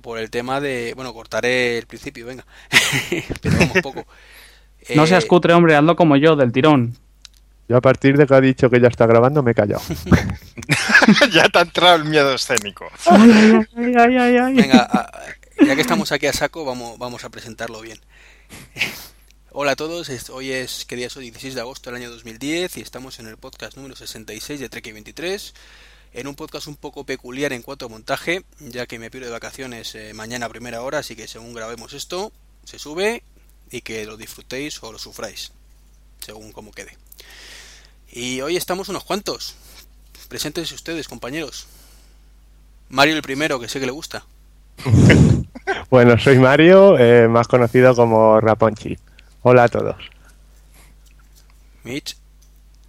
por el tema de. Bueno, cortaré el principio, venga. Pero vamos, poco. No seas Eh, cutre, hombre, hazlo como yo, del tirón. Yo a partir de que ha dicho que ya está grabando me he callado. ya te ha entrado el miedo escénico. Ay, ay, ay, ay, ay. Venga, a- ya que estamos aquí a saco, vamos, vamos a presentarlo bien. Hola a todos, es- hoy es, ¿qué día es hoy? 16 de agosto del año 2010 y estamos en el podcast número 66 de Trek 23, en un podcast un poco peculiar en cuanto a montaje, ya que me pido de vacaciones eh, mañana a primera hora, así que según grabemos esto, se sube y que lo disfrutéis o lo sufráis, según como quede. Y hoy estamos unos cuantos. Preséntense ustedes, compañeros. Mario el primero, que sé que le gusta. Bueno, soy Mario, eh, más conocido como Raponchi. Hola a todos. Mitch.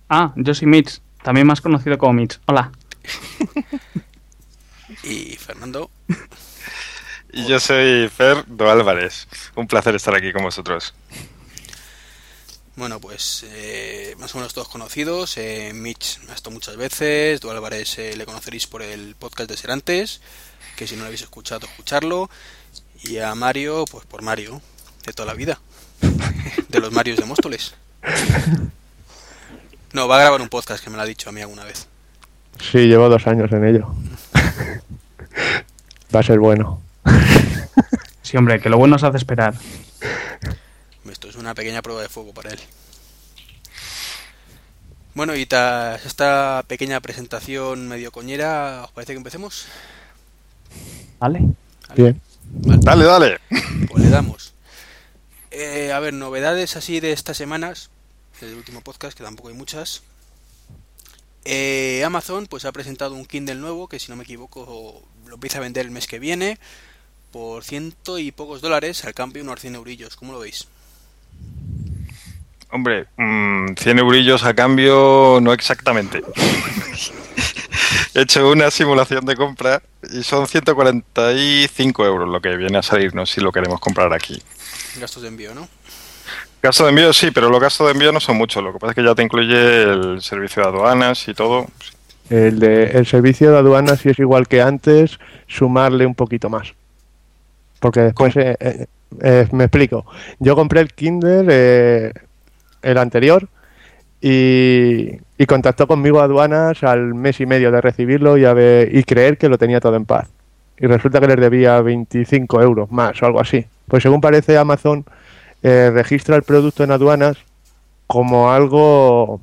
Ah, yo soy Mitch, también más conocido como Mitch. Hola. y Fernando. Y yo soy Fer Do Álvarez. Un placer estar aquí con vosotros. Bueno, pues eh, más o menos todos conocidos. Eh, Mitch me ha estado muchas veces. Du Álvarez eh, le conoceréis por el podcast de Serantes, que si no lo habéis escuchado, escucharlo. Y a Mario, pues por Mario, de toda la vida. De los Marios de Móstoles. No, va a grabar un podcast que me lo ha dicho a mí alguna vez. Sí, llevo dos años en ello. Va a ser bueno. Sí, hombre, que lo bueno se hace esperar. Esto es una pequeña prueba de fuego para él. Bueno, y tras esta pequeña presentación medio coñera, ¿os parece que empecemos? ¿Vale? Bien. Dale, dale. Pues le damos. Eh, a ver, novedades así de estas semanas, del último podcast, que tampoco hay muchas. Eh, Amazon pues ha presentado un Kindle nuevo que si no me equivoco lo empieza a vender el mes que viene por ciento y pocos dólares al cambio unos 100 eurillos. ¿Cómo lo veis? Hombre, mm, 100 eurillos a cambio, no exactamente. He hecho una simulación de compra y son 145 euros lo que viene a salirnos si lo queremos comprar aquí. Gastos de envío, ¿no? Gasto de envío sí, pero los gastos de envío no son muchos. Lo que pasa es que ya te incluye el servicio de aduanas y todo. El, de, el servicio de aduana, si es igual que antes, sumarle un poquito más. Porque después, eh, eh, eh, me explico. Yo compré el Kindle, eh, el anterior, y, y contactó conmigo aduanas al mes y medio de recibirlo y, a ver- y creer que lo tenía todo en paz. Y resulta que les debía 25 euros más o algo así. Pues según parece Amazon, eh, registra el producto en aduanas como algo...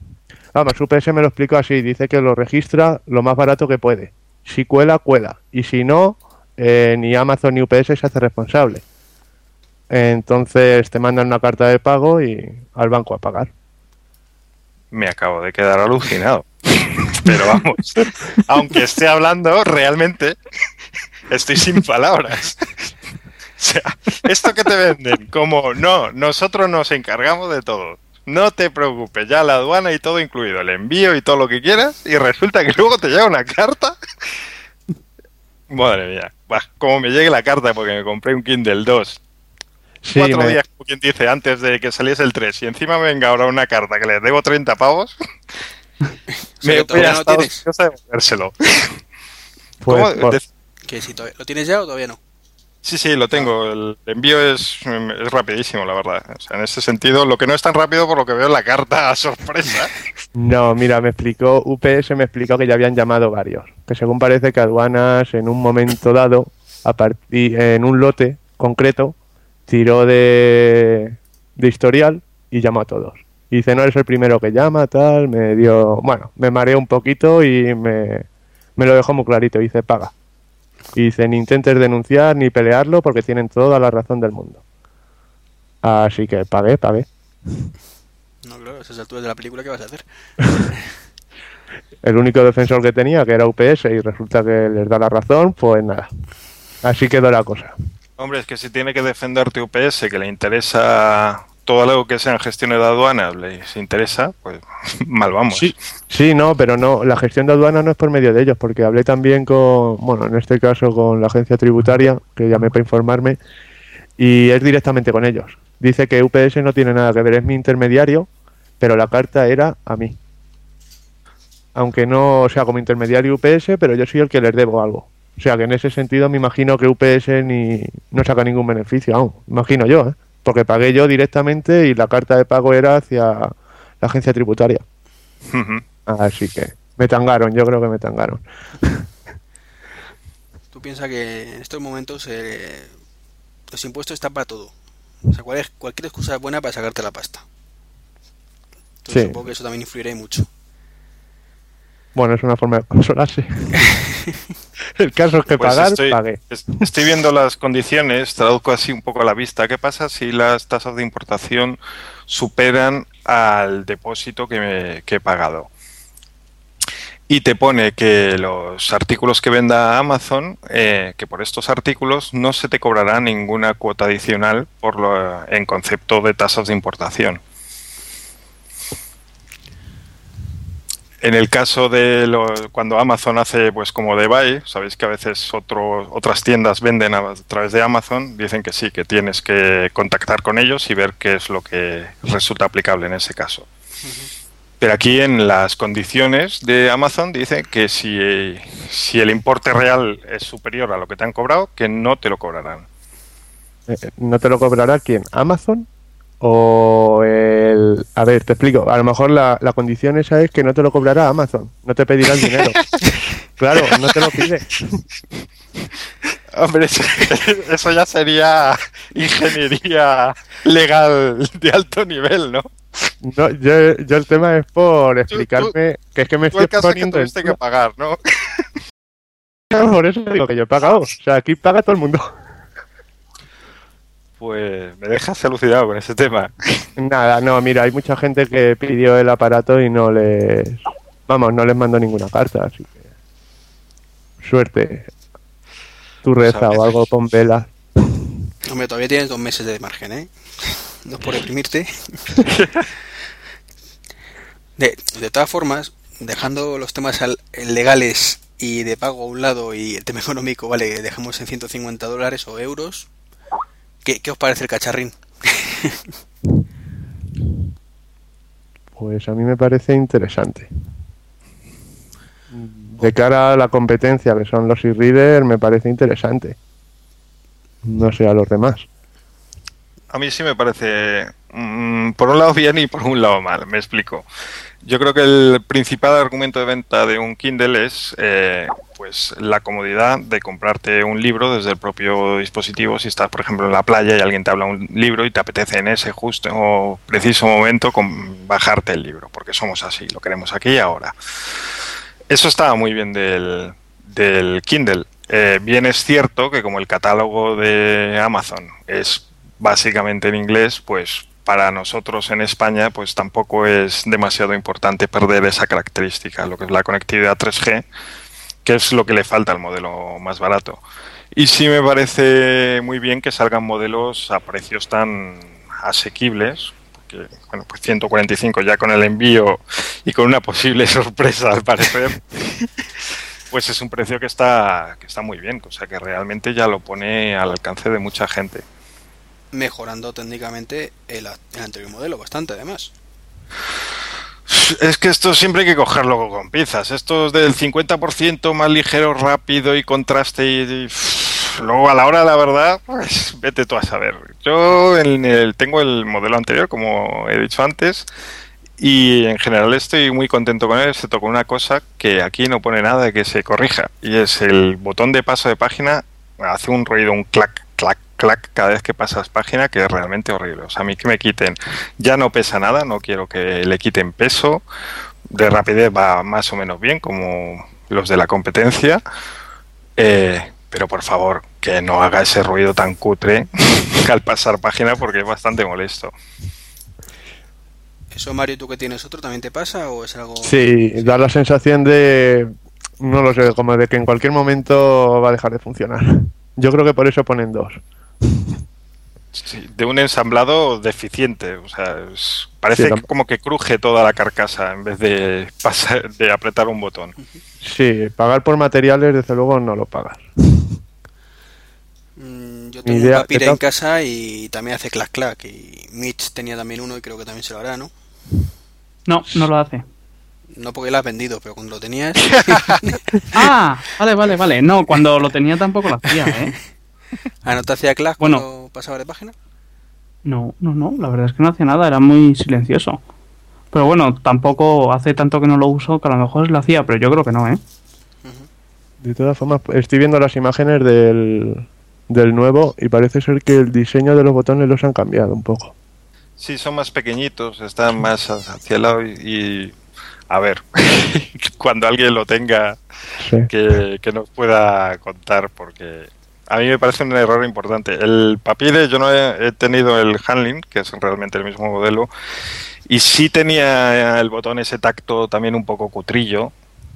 Vamos, UPS me lo explicó así, dice que lo registra lo más barato que puede. Si cuela, cuela. Y si no, eh, ni Amazon ni UPS se hace responsable. Entonces te mandan una carta de pago y al banco a pagar. Me acabo de quedar alucinado. Pero vamos, aunque esté hablando, realmente estoy sin palabras. O sea, esto que te venden, como no, nosotros nos encargamos de todo. No te preocupes, ya la aduana y todo incluido, el envío y todo lo que quieras, y resulta que luego te llega una carta. Madre mía, Buah, como me llegue la carta porque me compré un Kindle 2 Sí, cuatro me- días, como quien dice, antes de que saliese el 3 y encima me venga ahora una carta que les debo 30 pavos, O sea, que todavía hubiera no tienes. de pues, todavía- ¿Lo tienes ya o todavía no? Sí, sí, lo tengo. El envío es, es rapidísimo, la verdad. O sea, en ese sentido, lo que no es tan rápido por lo que veo en la carta sorpresa. No, mira, me explicó, UPS me explicó que ya habían llamado varios. Que según parece que aduanas en un momento dado, a partir, en un lote concreto, tiró de, de historial y llamó a todos. Y dice, no eres el primero que llama, tal, me dio, bueno, me mareó un poquito y me, me lo dejó muy clarito. Dice, paga. Y dice, ni intentes denunciar ni pelearlo porque tienen toda la razón del mundo. Así que pagué, pagué. No, claro, a esas alturas de la película, ¿qué vas a hacer? el único defensor que tenía, que era UPS, y resulta que les da la razón, pues nada. Así quedó la cosa. Hombre, es que si tiene que defenderte UPS, que le interesa todo lo que sean gestiones de aduanas, les interesa, pues mal vamos. Sí. Sí, no, pero no, la gestión de aduana no es por medio de ellos, porque hablé también con, bueno, en este caso con la agencia tributaria, que llamé para informarme, y es directamente con ellos. Dice que UPS no tiene nada que ver, es mi intermediario, pero la carta era a mí. Aunque no sea como intermediario UPS, pero yo soy el que les debo algo. O sea que en ese sentido me imagino que UPS ni no saca ningún beneficio, aún, imagino yo, ¿eh? Porque pagué yo directamente y la carta de pago era hacia la agencia tributaria. Así que me tangaron, yo creo que me tangaron. Tú piensas que en estos momentos eh, los impuestos están para todo. O sea, cual- cualquier excusa es buena para sacarte la pasta. Entonces, Sí. supongo que eso también influirá y mucho. Bueno, es una forma de consolarse. El caso es que Pues pagar, estoy, pagué. es- estoy viendo las condiciones, traduzco así un poco a la vista. ¿Qué pasa si las tasas de importación superan al depósito que, me- que he pagado? Y te pone que los artículos que venda Amazon, eh, que por estos artículos no se te cobrará ninguna cuota adicional por lo, en concepto de tasas de importación. En el caso de lo- cuando Amazon hace pues como de buy, sabéis que a veces otro- otras tiendas venden a, través de Amazon, dicen que sí, que tienes que contactar con ellos y ver qué es lo que resulta aplicable en ese caso. Pero aquí en las condiciones de Amazon dice que si, si el importe real es superior a lo que te han cobrado, que no te lo cobrarán. Eh, ¿No te lo cobrará quién? ¿Amazon? O el... A ver, te explico. A lo mejor la, la condición esa es que no te lo cobrará Amazon. No te pedirá el dinero. claro, no te lo pide. Hombre, eso, eso ya sería ingeniería legal de alto nivel, ¿no? No, yo, yo el tema es por explicarme que es que me Tú el estoy que poniendo en tuviste que pagar, ¿no? Por eso digo que yo he pagado. O sea, aquí paga todo el mundo. Pues me dejas alucinado con ese tema. Nada, no, mira, hay mucha gente que pidió el aparato y no les... Vamos, no les mando ninguna carta, así que... Suerte. Tu reza Sabes. o algo, pon velas. Hombre, todavía tienes dos meses de margen, ¿eh? No es por deprimirte. De, de todas formas, dejando los temas al- legales y de pago a un lado y el tema económico, vale, dejamos en 150 dólares o euros. ¿Qué, qué os parece el cacharrín? Pues a mí me parece interesante. De cara a la competencia que son los e-readers, me parece interesante. No sé a los demás. A mí sí me parece, mm, por un lado bien y por un lado mal, me explico. Yo creo que el principal argumento de venta de un Kindle es eh, pues la comodidad de comprarte un libro desde el propio dispositivo. Si estás, por ejemplo, en la playa y alguien te habla un libro y te apetece en ese justo o preciso momento bajarte el libro, porque somos así, lo queremos aquí y ahora. Eso estaba muy bien del, del Kindle. Eh, bien es cierto que como el catálogo de Amazon es básicamente en inglés, pues para nosotros en España pues tampoco es demasiado importante perder esa característica, lo que es la conectividad 3G, que es lo que le falta al modelo más barato. Y sí me parece muy bien que salgan modelos a precios tan asequibles, porque bueno, pues 145 ya con el envío y con una posible sorpresa al parecer, pues es un precio que está, que está muy bien, o sea que realmente ya lo pone al alcance de mucha gente. Mejorando técnicamente el anterior modelo, bastante además. Es que esto siempre hay que cogerlo con pinzas. Esto es del 50% más ligero, rápido y contraste y, luego a la hora la verdad, pues vete tú a saber. Yo en el, tengo el modelo anterior, como he dicho antes, y en general estoy muy contento con él, excepto con una cosa que aquí no pone nada de que se corrija, y es el botón de paso de página hace un ruido, un clac, clac, clac cada vez que pasas página que es realmente horrible. O sea, a mí que me quiten, ya no pesa nada, no quiero que le quiten peso, de rapidez va más o menos bien como los de la competencia, eh, pero por favor que no haga ese ruido tan cutre al pasar página porque es bastante molesto. ¿Eso, Mario, tú que tienes otro, también te pasa o es algo...? Sí, da la sensación de... No lo sé, como de que en cualquier momento va a dejar de funcionar. Yo creo que por eso ponen dos. Sí, de un ensamblado deficiente, o sea, es- parece Sí, que tam- como que cruje toda la carcasa en vez de pasar, de apretar un botón. Sí, pagar por materiales, desde luego, no lo pagas. Mm, yo tengo idea- un en casa y también hace clac clac. Y Mitch tenía también uno y creo que también se lo hará, ¿no? No, no lo hace. No porque lo has vendido, pero cuando lo tenías. Ah, vale, vale, vale. No, cuando lo tenía tampoco lo hacía, ¿eh? ¿Ah, no te hacía clash Bueno. cuando pasaba de página? No, no, no, la verdad es que no hacía nada, era muy silencioso. Pero bueno, tampoco hace tanto que no lo uso que a lo mejor lo hacía, pero yo creo que no, ¿eh? De todas formas, estoy viendo las imágenes del, del nuevo y parece ser que el diseño de los botones los han cambiado un poco. Sí, son más pequeñitos, están más hacia el lado y, y- a ver, cuando alguien lo tenga Sí. que, que nos pueda contar porque a mí me parece un error importante. El Papire yo no he, tenido el handling, que es realmente el mismo modelo, y sí tenía el botón ese tacto también un poco cutrillo,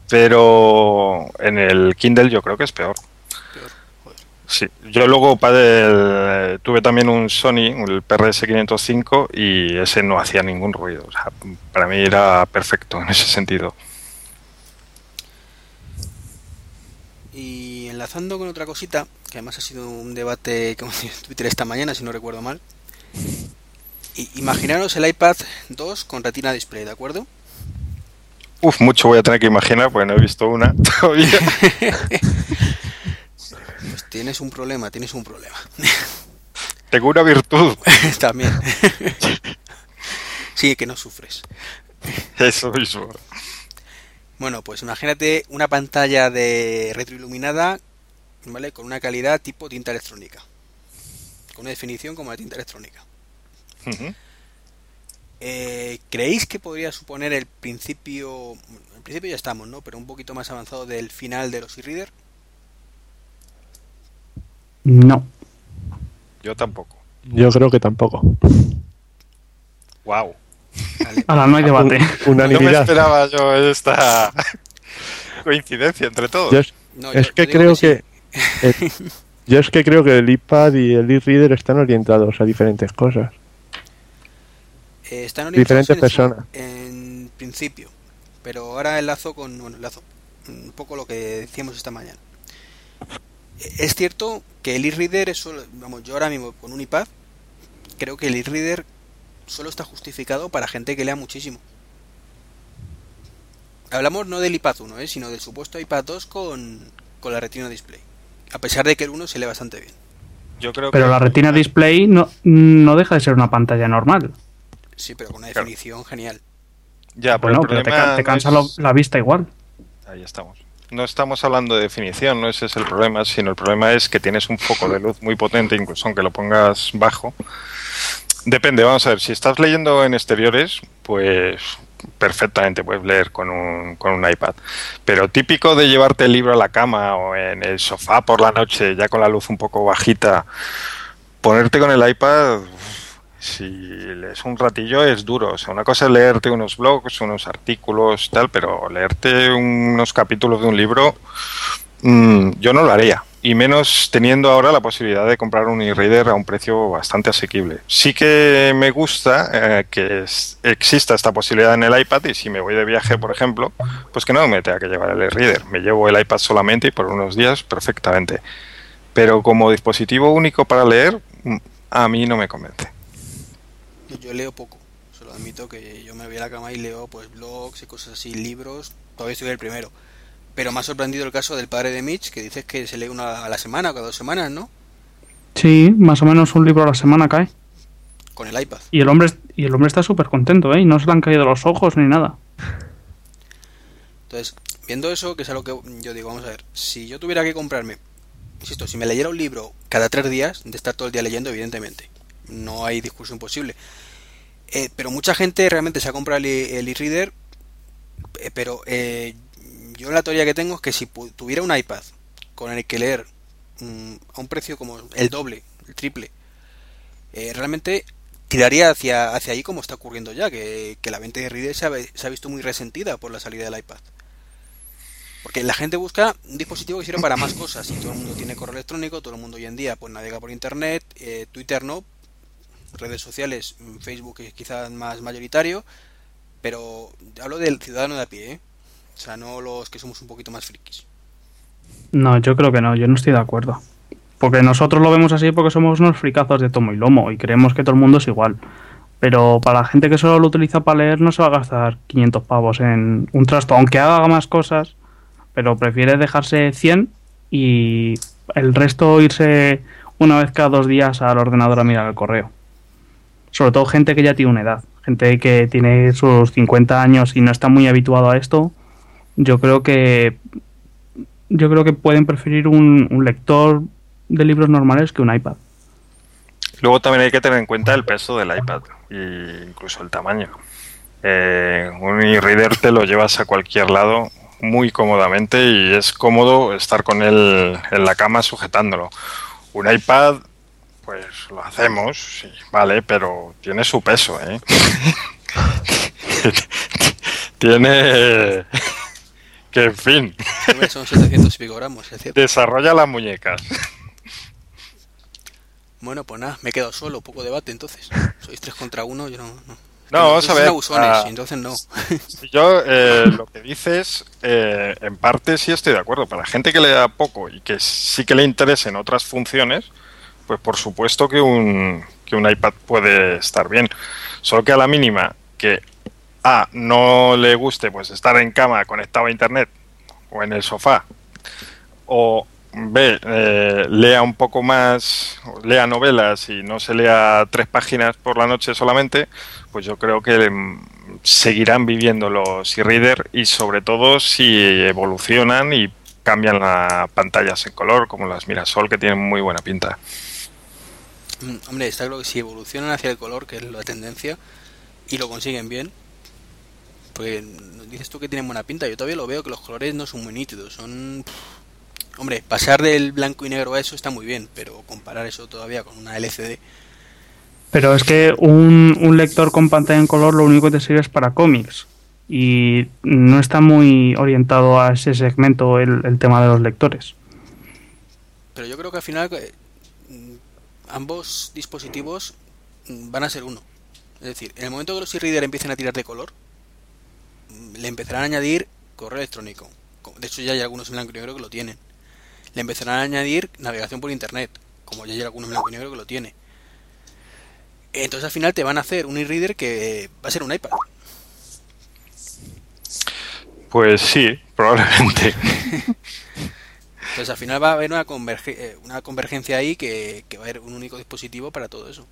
pero en el Kindle yo creo que es peor. Sí, yo luego tuve también un Sony, el PRS 505, y ese no hacía ningún ruido. Para mí era perfecto en ese sentido. Y enlazando con otra cosita, que además ha sido un debate que en Twitter esta mañana, si no recuerdo mal. I- imaginaros el iPad 2 con Retina Display, ¿de acuerdo? Uf, mucho voy a tener que imaginar, porque no he visto una todavía. Pues tienes un problema, tienes un problema. Tengo una virtud, También. sí, que no sufres. eso mismo. Bueno, pues imagínate una pantalla de retroiluminada, ¿vale? Con una calidad tipo tinta electrónica. Con una definición como la tinta electrónica. Eh, ¿Creéis que podría suponer el principio, en principio ya estamos, ¿no? Pero un poquito más avanzado del final de los e-reader? No. Yo tampoco. Yo creo que tampoco. Wow. Vale. Ahora no hay debate. Un- No me esperaba yo esta coincidencia entre todos. Yo es, No, es yo- que creo sí. Eh, yo es que creo que el iPad y el e-reader están orientados a diferentes cosas. Eh, están orientados diferentes en, personas. en principio, pero ahora enlazo con, bueno, enlazo un poco lo que decíamos esta mañana. Eh, Es cierto que el e-reader es solo, vamos, yo ahora mismo con un iPad creo que el e-reader solo está justificado para gente que lea muchísimo. Hablamos no del iPad 1, ¿eh? sino del supuesto iPad 2 con, con la Retina Display. A pesar de que el 1 se lee bastante bien. Yo creo Pero que la retina display no, no deja de ser una pantalla normal. Sí, pero con una Claro. definición genial. Ya, pero Bueno, el pero te, no cansa es- la vista igual. Ahí estamos. No estamos hablando de definición, no ese es el problema, sino el problema es que tienes un foco de luz muy potente, incluso aunque lo pongas bajo. Depende, vamos a ver, si estás leyendo en exteriores, pues perfectamente puedes leer con un, con un iPad. Pero típico de llevarte el libro a la cama o en el sofá por la noche, ya con la luz un poco bajita, ponerte con el iPad, si lees un ratillo es duro. O sea, una cosa es leerte unos blogs, unos artículos, tal, pero leerte unos capítulos de un libro, mm, yo no lo haría. Y menos teniendo ahora la posibilidad de comprar un e-reader a un precio bastante asequible. Sí que me gusta eh, que exista esta posibilidad en el iPad y si me voy de viaje, por ejemplo, pues que no me tenga que llevar el e-reader. Me llevo el iPad solamente y por unos días perfectamente. Pero como dispositivo único para leer, mm, a mí no me convence. Yo leo poco, se lo admito que yo me voy a la cama y leo pues blogs y cosas así, libros, todavía estoy el primero. Pero me ha sorprendido el caso del padre de Mitch, que dices que se lee una a la semana o cada dos semanas, ¿no? Sí, más o menos un libro a la semana cae. Con el iPad. Y el hombre, y el hombre está súper contento, ¿eh? Y no se le han caído los ojos ni nada. Entonces, viendo eso, que es algo que yo digo, vamos a ver, si yo tuviera que comprarme, insisto, si me leyera un libro cada tres días, de estar todo el día leyendo, evidentemente, no hay discusión posible. Eh, pero mucha gente realmente se ha comprado el el e-reader, eh, pero eh, yo la teoría que tengo es que si tuviera un iPad con el que leer mm, a un precio como el doble, el triple, eh, realmente tiraría hacia, hacia ahí como está ocurriendo ya, que, la venta de e-reader se ha, se ha visto muy resentida por la salida del iPad. Porque la gente busca un dispositivo que sirva para más cosas. Y todo el mundo tiene correo electrónico, todo el mundo hoy en día pues navega por internet, eh, Twitter no, redes sociales, mm, Facebook es quizás más mayoritario, pero hablo del ciudadano de a pie, ¿eh? O sea, no los que somos un poquito más frikis. No, yo creo que no, yo no estoy de acuerdo. Porque nosotros lo vemos así porque somos unos fricazos de tomo y lomo y creemos que todo el mundo es igual. Pero para la gente que solo lo utiliza para leer no se va a gastar 500 pavos en un trasto, aunque haga más cosas, pero prefiere dejarse 100 y el resto irse una vez cada dos días al ordenador a mirar el correo. Sobre todo gente que ya tiene una edad, gente que tiene sus 50 años y no está muy habituado a esto. Yo creo que yo creo que pueden preferir un, un lector de libros normales que un iPad. Luego también hay que tener en cuenta el peso del iPad e incluso el tamaño. Eh, un e-reader te lo llevas a cualquier lado muy cómodamente y es cómodo estar con él en la cama sujetándolo. Un iPad, pues lo hacemos, sí, vale, pero tiene su peso, ¿eh? tiene que, en fin, Son 700 picogramos, es cierto. desarrolla las muñecas. Bueno, pues nada, me he quedado solo, poco debate entonces. Sois tres contra uno, yo no. No, No, vamos a ver, abusones, ah, y entonces no. Yo eh, lo que dices, eh, en parte sí estoy de acuerdo. Para la gente que lea poco y que sí que le interesen otras funciones, pues por supuesto que un, que un iPad puede estar bien. Solo que a la mínima que A no le guste pues estar en cama conectado a internet o en el sofá, o B eh, lea un poco más, lea novelas y no se lea tres páginas por la noche solamente, pues yo creo que mm, seguirán viviendo los e-reader y sobre todo si evolucionan y cambian las pantallas en color, como las Mirasol, que tienen muy buena pinta. Mm, Hombre, está claro que si evolucionan hacia el color, que es la tendencia, y lo consiguen bien, pues dices tú que tienen buena pinta. Yo todavía lo veo que los colores no son muy nítidos. Son. Hombre, pasar del blanco y negro a eso está muy bien, pero comparar eso todavía con una LCD. Pero es que un, un lector con pantalla en color lo único que te sirve es para cómics. Y no está muy orientado a ese segmento el, el tema de los lectores. Pero yo creo que al final eh, mm, ambos dispositivos mm, van a ser uno. Es decir, en el momento que los e-reader empiecen a tirar de color, le empezarán a añadir correo electrónico. Co- De hecho, ya hay algunos en blanco y negro que lo tienen. Le empezarán a añadir navegación por internet, como ya hay algunos en blanco y negro que lo tiene. Entonces al final te van a hacer un e-reader que va a ser un iPad. Pues sí, probablemente. Entonces al final va a haber una, converge- eh, una convergencia ahí que, que va a haber un único dispositivo para todo eso.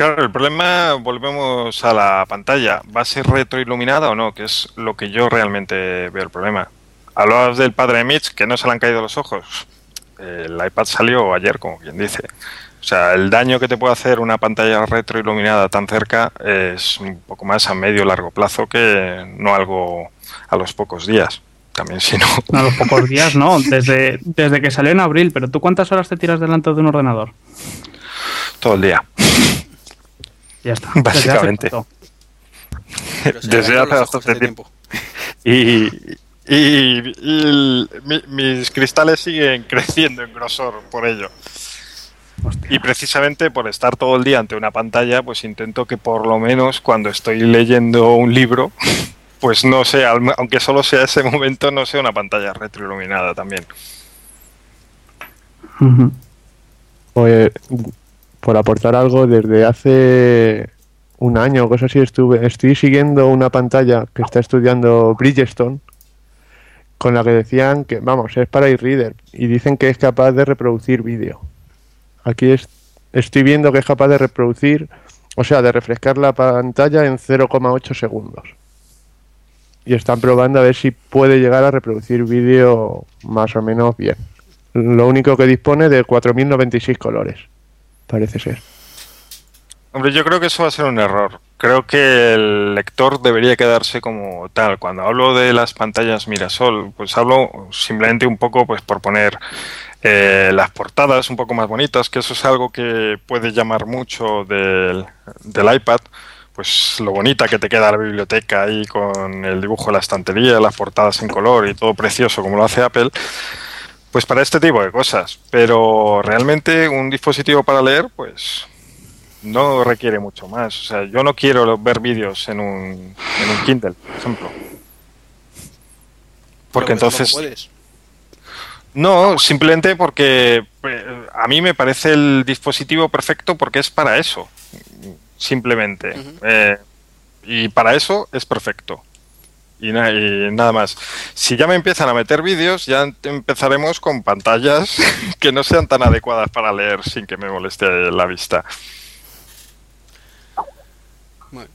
Claro, el problema, volvemos a la pantalla, ¿va a ser retroiluminada o no? Que es lo que yo realmente veo el problema. Hablabas del padre de Mitch, que no se le han caído los ojos. El iPad salió ayer, como quien dice. O sea, el daño que te puede hacer una pantalla retroiluminada tan cerca es un poco más a medio largo plazo que no algo a los pocos días. También si no, A los pocos días, no, desde, desde que salió en abril. Pero tú cuántas horas te tiras delante de un ordenador? todo el día. Ya está. Desde hace Básicamente. Pero Desde hace bastante tiempo. Y, y- y el- mi- mis cristales siguen creciendo en grosor por ello. Hostia. Y precisamente por estar todo el día ante una pantalla, pues intento que por lo menos cuando estoy leyendo un libro, pues no sea, aunque solo sea ese momento, no sea una pantalla retroiluminada también. Pues, por aportar algo, desde hace un año o cosas así estuve, estoy siguiendo una pantalla que está estudiando Bridgestone con la que decían que, vamos, es para e-reader y dicen que es capaz de reproducir vídeo. Aquí es- estoy viendo que es capaz de reproducir, o sea, de refrescar la pantalla en 0,8 segundos. Y están probando a ver si puede llegar a reproducir vídeo más o menos bien. Lo único que dispone de 4096 colores, parece ser. Hombre, yo creo que eso va a ser un error. Creo que el lector debería quedarse como tal. Cuando hablo de las pantallas Mirasol, pues hablo simplemente un poco pues por poner eh, las portadas un poco más bonitas, que eso es algo que puede llamar mucho del, del iPad. Pues lo bonita que te queda la biblioteca ahí con el dibujo de la estantería, las portadas en color y todo precioso como lo hace Apple. Pues para este tipo de cosas. Pero realmente un dispositivo para leer, pues no requiere mucho más. O sea, yo no quiero ver vídeos en un, en un Kindle, por ejemplo. Porque entonces... puedes. No, simplemente porque eh, a mí me parece el dispositivo perfecto porque es para eso, simplemente. Eh, y para eso es perfecto. Y, na- y nada más. Si ya me empiezan a meter vídeos, ya em- empezaremos con pantallas que no sean tan adecuadas para leer sin que me moleste la vista. Bueno.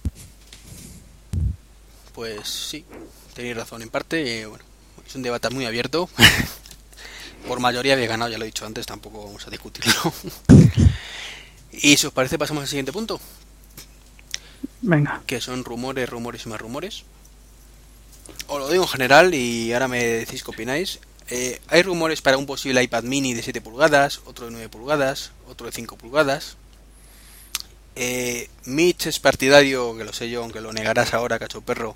Pues sí, tenéis razón en parte. eh, bueno, es un debate muy abierto. Por mayoría había ganado, ya lo he dicho antes, tampoco vamos a discutirlo. y si os parece, pasamos al siguiente punto, Venga. que son rumores, rumores y más rumores. Os lo digo en general y ahora me decís qué opináis. Eh, hay rumores para un posible iPad mini de 7 pulgadas, otro de 9 pulgadas, otro de 5 pulgadas. Eh, Mitch es partidario, que lo sé yo, aunque lo negarás ahora, cacho perro,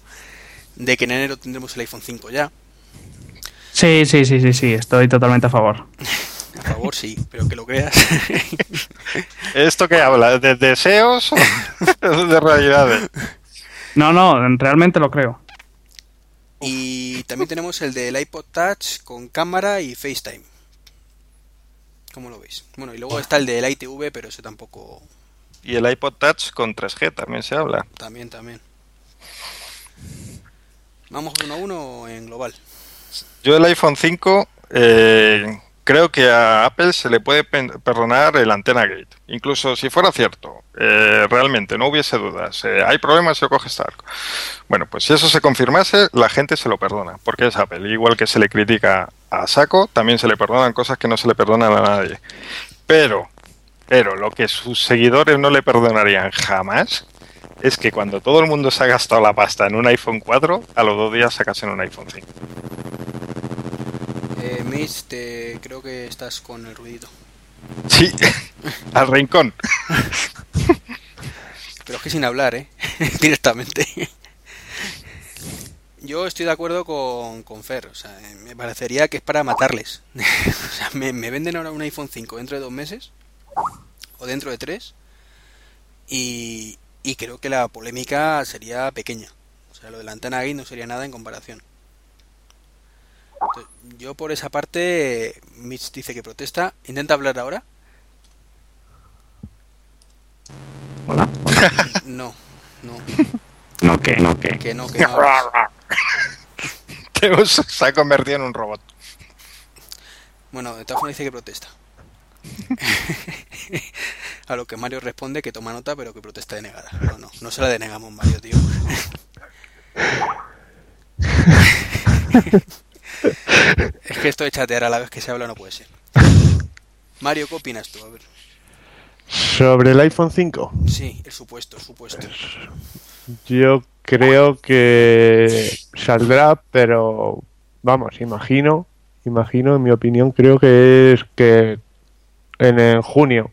de que en enero tendremos el iPhone 5 ya. Sí, sí, sí, sí, sí, estoy totalmente a favor. A favor, sí, pero que lo creas. ¿Esto qué habla? ¿De deseos o de realidades? No, no, realmente lo creo. Y también tenemos el del iPod Touch con cámara y FaceTime. ¿Cómo lo veis? Bueno, y luego está el del ITV, pero ese tampoco. Y el iPod Touch con 3G también se habla. También, también. Vamos uno a uno en global. Yo el iPhone 5 eh, creo que a Apple se le puede perdonar el antena gate. Incluso si fuera cierto, eh, realmente no hubiese dudas, eh, hay problemas lo coge Stark. Bueno, pues si eso se confirmase, la gente se lo perdona, porque es Apple. Igual que se le critica a Saco, también se le perdonan cosas que no se le perdonan a nadie. Pero, pero lo que sus seguidores no le perdonarían jamás es que cuando todo el mundo se ha gastado la pasta en un iPhone 4, a los dos días sacasen un iPhone 5. Eh, Mitch, te... creo que estás con el ruidito. Sí, al rincón. Pero es que sin hablar, ¿eh? Directamente. Yo estoy de acuerdo con, con Fer. O sea, eh, me parecería que es para matarles. o sea, me, me venden ahora un iPhone 5 dentro de dos meses. O dentro de tres. Y, y creo que la polémica sería pequeña. O sea, lo de la antena gay no sería nada en comparación. Yo por esa parte, Mitch dice que protesta. Intenta hablar ahora. Hola. No, no, No, que, no, que. que no, que no. Teus se ha convertido en un robot. Bueno, de todas formas dice que protesta. A lo que Mario responde que toma nota, pero que protesta denegada. No, no, no se la denegamos, Mario, tío. Es que esto de chatear a la vez que se habla no puede ser. Mario, ¿qué opinas tú? A ver. Sobre el iPhone 5, Sí, el supuesto, el supuesto. yo creo que saldrá, pero vamos, imagino, imagino, en mi opinión, creo que es que en, en junio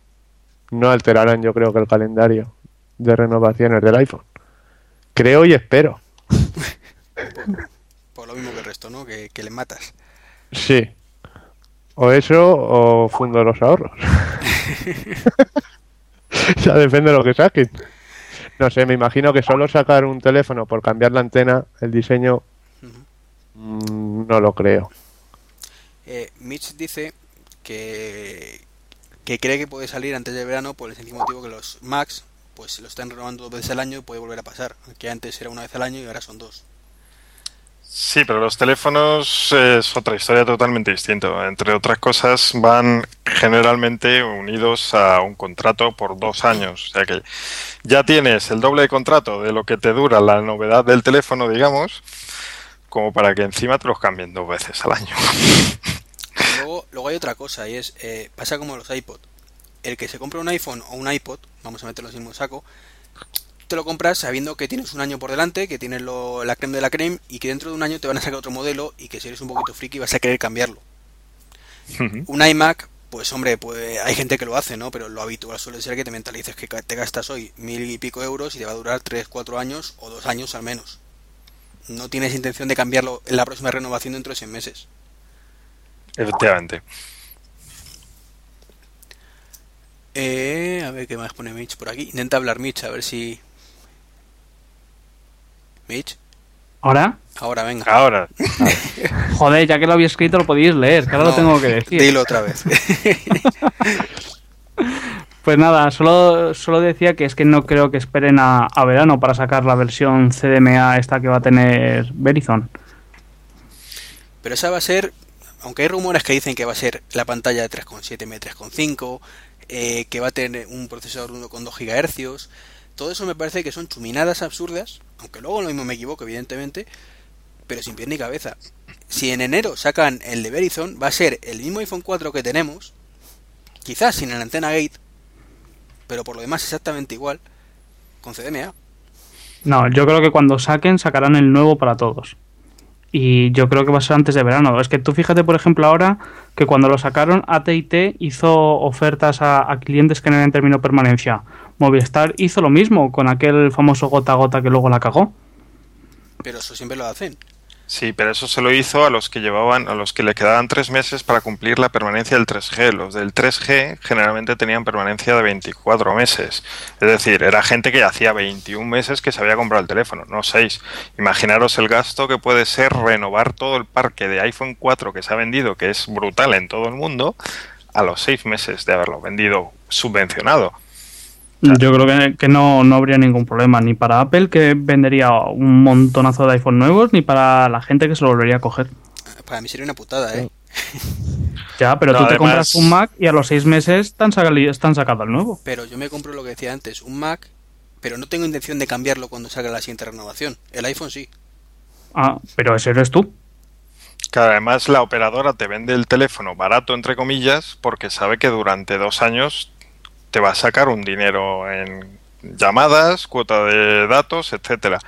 no alterarán, yo creo que el calendario de renovaciones del iPhone. Creo y espero. Lo mismo que el resto, ¿no? Que, que le matas. Sí. O eso o fundo los ahorros. ya depende de lo que saquen. No sé, me imagino que solo sacar un teléfono por cambiar la antena, el diseño, no lo creo. Eh, Mitch dice que, que cree que puede salir antes del verano por el sencillo motivo que los Macs pues lo están renovando dos veces al año y puede volver a pasar. Que antes era una vez al año y ahora son dos. Sí, pero los teléfonos es otra historia totalmente distinta. Entre otras cosas, van generalmente unidos a un contrato por dos años. O sea que ya tienes el doble de contrato de lo que te dura la novedad del teléfono, digamos, como para que encima te los cambien dos veces al año. Luego, luego hay otra cosa y es, eh, pasa como los iPod. El que se compra un iPhone o un iPod, vamos a meterlos en el mismo saco, te lo compras sabiendo que tienes un año por delante, que tienes lo- la creme de la creme y que dentro de un año te van a sacar otro modelo y que si eres un poquito friki vas a querer cambiarlo. Un iMac, pues hombre, pues hay gente que lo hace, ¿no? Pero lo habitual suele ser que te mentalices que te gastas hoy mil y pico euros y te va a durar tres, cuatro años o dos años al menos. No tienes intención de cambiarlo en la próxima renovación dentro de seis meses. Efectivamente. Eh, a ver qué más pone Mitch por aquí. Intenta hablar Mitch, a ver si... Mitch. ¿Ahora? Ahora, venga. Ahora, Joder, ya que lo había escrito lo podéis leer, que ahora No, lo tengo que decir. Dilo otra vez. Pues nada, solo, solo decía que es que no creo que esperen a, a verano para sacar la versión CDMA esta que va a tener Verizon. Pero esa va a ser, aunque hay rumores que dicen que va a ser la pantalla de 3,7 m 3,5, eh, que va a tener un procesador 1,2 GHz, todo eso me parece que son chuminadas absurdas, aunque luego lo mismo me equivoco, evidentemente, pero sin pie ni cabeza. Si en enero sacan el de Verizon, va a ser el mismo iPhone 4 que tenemos, quizás sin el antena gate, pero por lo demás exactamente igual, con CDMA. No, yo creo que cuando saquen sacarán el nuevo para todos. Y yo creo que va a ser antes de verano. Es que tú fíjate, por ejemplo, ahora que cuando lo sacaron, AT&T hizo ofertas a, clientes que no habían terminado permanencia. Movistar hizo lo mismo con aquel famoso gota a gota que luego la cagó. Pero eso siempre lo hacen. Sí, pero eso se lo hizo a los que llevaban, a los que le quedaban tres meses para cumplir la permanencia del 3G. Los del 3G generalmente tenían permanencia de 24 meses. Es decir, era gente que hacía 21 meses que se había comprado el teléfono, no 6. Imaginaros el gasto que puede ser renovar todo el parque de iPhone 4 que se ha vendido, que es brutal en todo el mundo, a los 6 meses de haberlo vendido subvencionado. Yo creo que, que no, no habría ningún problema, ni para Apple, que vendería un montonazo de iPhone nuevos, ni para la gente que se lo volvería a coger. Para mí sería una putada, ¿eh? Ya, pero No, tú te además- compras un Mac y a los seis meses están, están sacado el nuevo. Pero yo me compro lo que decía antes, un Mac, pero no tengo intención de cambiarlo cuando salga la siguiente renovación. El iPhone sí. Ah, pero ese eres tú. Que además la operadora te vende el teléfono barato, entre comillas, porque sabe que durante dos años te va a sacar un dinero en llamadas, cuota de datos, etcétera.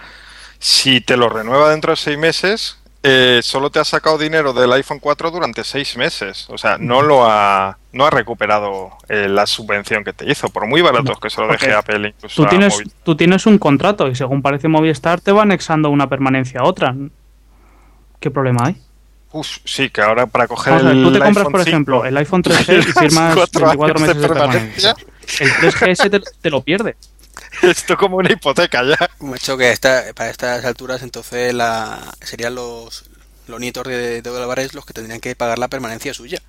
Si te lo renueva dentro de seis meses, eh, solo te ha sacado dinero del iPhone 4 durante seis meses. O sea, no lo ha, no ha recuperado eh, la subvención que te hizo, por muy baratos que se lo deje Apple incluso Tú tienes, tú tienes un contrato y según parece Movistar te va anexando una permanencia a otra. ¿Qué problema hay? Uf, sí, que ahora para coger Vamos a ver, el tú te compras, iPhone por 5, ejemplo, el iPhone 3G y firmas cuatro 24 años de meses de permanencia. permanencia. El 3GS te, te lo pierde. Esto como una hipoteca ya. Macho, que esta, para estas alturas entonces la, serían los, los nietos de, de Álvarez los que tendrían que pagar la permanencia suya.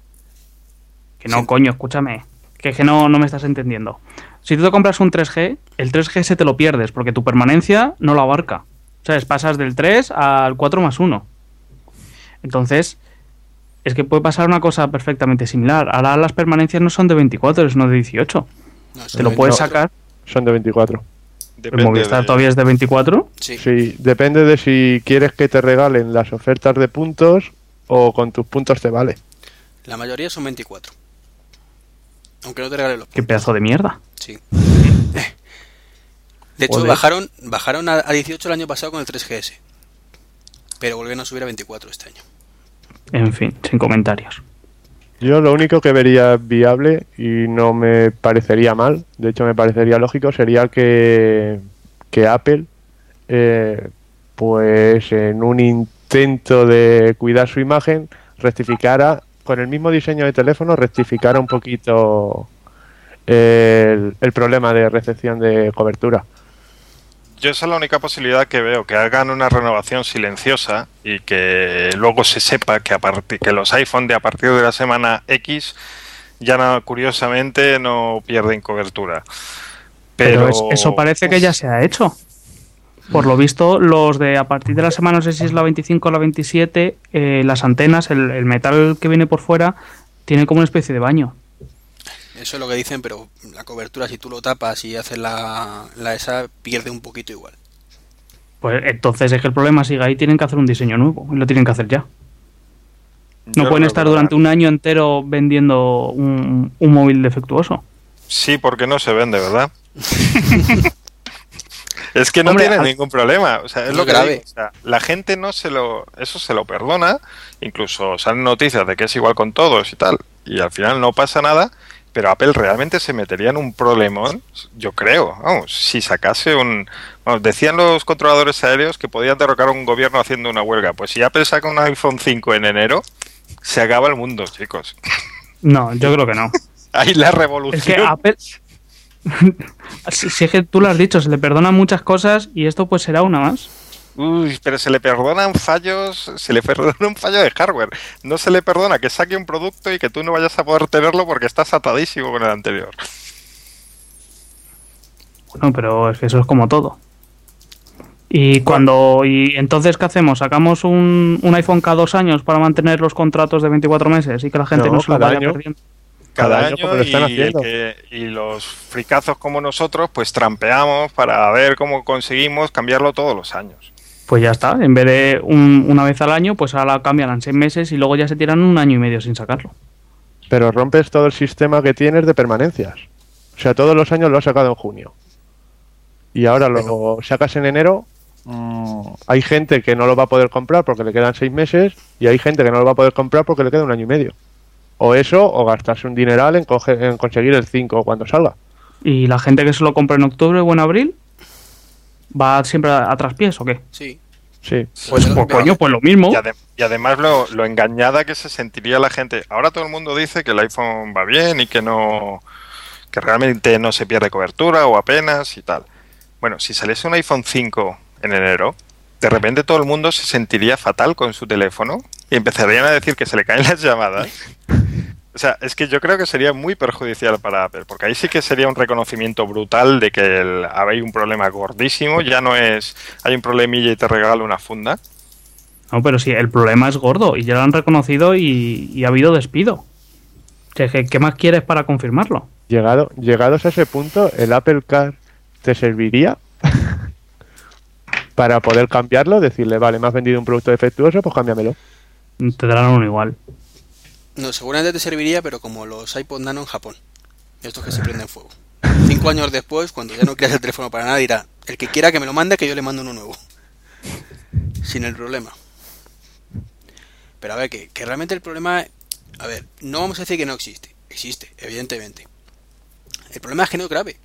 Que no, Sí. coño, escúchame. Que, que no, no me estás entendiendo. Si tú te compras un 3G, el 3GS te lo pierdes porque tu permanencia no lo abarca. ¿Sabes? Pasas del 3 al 4 más 1. Entonces, es que puede pasar una cosa perfectamente similar. Ahora las permanencias no son de 24, sino de 18. No, Te lo puedes sacar. Son de 24. El Depende Movistar de- todavía es de 24. Sí. Sí, depende de si quieres que te regalen las ofertas de puntos o con tus puntos te vale. La mayoría son 24. Aunque no te regalen los Qué pedazo de mierda. Sí. De hecho, Joder. bajaron, bajaron a, a 18 el año pasado con el 3GS. Pero volvieron a subir a 24 este año. En fin, sin comentarios. Yo lo único que vería viable y no me parecería mal, de hecho me parecería lógico, sería que, que Apple, eh, pues en un intento de cuidar su imagen, rectificara, con el mismo diseño de teléfono, rectificara un poquito el, el problema de recepción de cobertura. Yo esa es la única posibilidad que veo, que hagan una renovación silenciosa y que luego se sepa que, a partir, que los iPhone de a partir de la semana X ya no, curiosamente no pierden cobertura. Pero, Pero, es- eso parece que ya se ha hecho. Por lo visto, los de a partir de la semana, no sé si es la 25 o la 27, eh, las antenas, el, el metal que viene por fuera, tiene como una especie de baño. Eso es lo que dicen, pero la cobertura, si tú lo tapas y haces la, la esa, pierde un poquito igual. Pues entonces es que el problema sigue ahí, tienen que hacer un diseño nuevo y lo tienen que hacer ya. No yo pueden estar durante un año entero vendiendo un, un móvil defectuoso. Sí, porque no se vende, ¿verdad? es que no Hombre, tienen al- ningún problema. O sea, es lo que grave. digo. O sea, la gente no se lo. Eso se lo perdona. Incluso salen noticias de que es igual con todos y tal. Y al final no pasa nada. Pero Apple realmente se metería en un problemón, yo creo. Vamos, si sacase un. vamos, decían los controladores aéreos que podían derrocar a un gobierno haciendo una huelga. Pues si Apple saca un iPhone 5 en enero, se acaba el mundo, chicos. No, yo creo que no. Ahí la Es revolución. que Apple. si, si es que tú lo has dicho, se le perdonan muchas cosas y esto pues será una más. Uy, pero se le perdonan fallos, se le perdona un fallo de hardware. No se le perdona que saque un producto y que tú no vayas a poder tenerlo porque estás atadísimo con el anterior. Bueno, pero es que eso es como todo. Y cuando. ¿Y entonces qué hacemos? ¿Sacamos un, un iPhone cada dos años para mantener los contratos de 24 meses y que la gente no, No, se lo vaya año. perdiendo? Cada, Cada año, año lo están y, haciendo. que- y los fricazos como nosotros pues trampeamos para ver cómo conseguimos cambiarlo todos los años. Pues ya está. En vez de un- una vez al año, pues ahora cambian en seis meses y luego ya se tiran un año y medio sin sacarlo. Pero rompes todo el sistema que tienes de permanencias. O sea, todos los años lo has sacado en junio. Y ahora lo sacas en enero. mm, hay gente que no lo va a poder comprar porque le quedan seis meses. Y hay gente que no lo va a poder comprar porque le queda un año y medio. O eso, o gastarse un dineral en, coge- en conseguir el 5 cuando salga. ¿Y la gente que se lo compra en octubre o en abril? ¿Va siempre a, a traspiés o qué? Sí. Sí. Pues, pues, pero- coño, pues lo mismo. Y, ade- y además lo, lo engañada que se sentiría la gente. Ahora todo el mundo dice que el iPhone va bien y que no que realmente no se pierde cobertura o apenas y tal. Bueno, si saliese un iPhone 5 en enero, de repente todo el mundo se sentiría fatal con su teléfono y empezarían a decir que se le caen las llamadas. O sea, es que yo creo que sería muy perjudicial para Apple, porque ahí sí que sería un reconocimiento brutal de que el- hay un problema gordísimo, ya no es hay un problemilla y te regalo una funda. No, pero sí, el problema es gordo y ya lo han reconocido y, y ha habido despido. ¿Qué, qué- qué más quieres para confirmarlo? Llegado, llegados a ese punto, ¿el Apple Car te serviría para poder cambiarlo? Decirle, vale, me has vendido un producto defectuoso, pues cámbiamelo. Te darán uno igual. No, seguramente te serviría, pero como los iPod Nano en Japón. Estos que se prenden fuego. Cinco años después, cuando ya no quieras el teléfono para nada, dirá, el que quiera que me lo mande, que yo le mando uno nuevo. Sin el problema. Pero a ver, que, que realmente el problema... A ver, no vamos a decir que no existe. Existe, evidentemente. El problema es que no es grave.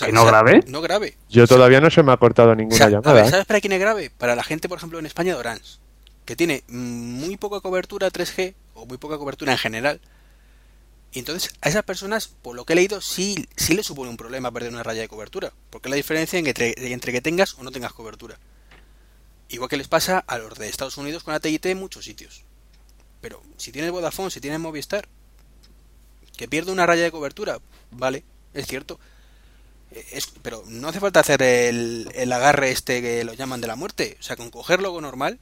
O ¿Que no grave? No grave. Yo todavía no se me ha cortado ninguna a llamada. ver, ¿eh? ¿sabes para quién es grave? Para la gente, por ejemplo, en España de Orange, que tiene muy poca cobertura 3G o muy poca cobertura en general. Y entonces a esas personas, por lo que he leído, sí, sí les supone un problema perder una raya de cobertura. Porque es la diferencia entre, entre que tengas o no tengas cobertura. Igual que les pasa a los de Estados Unidos con AT&T en muchos sitios. Pero si tienes Vodafone, si tienes Movistar, que pierde una raya de cobertura, vale, es cierto. Eh, Es, pero no hace falta hacer el, el agarre este que lo llaman de la muerte. O sea, con cogerlo con normal,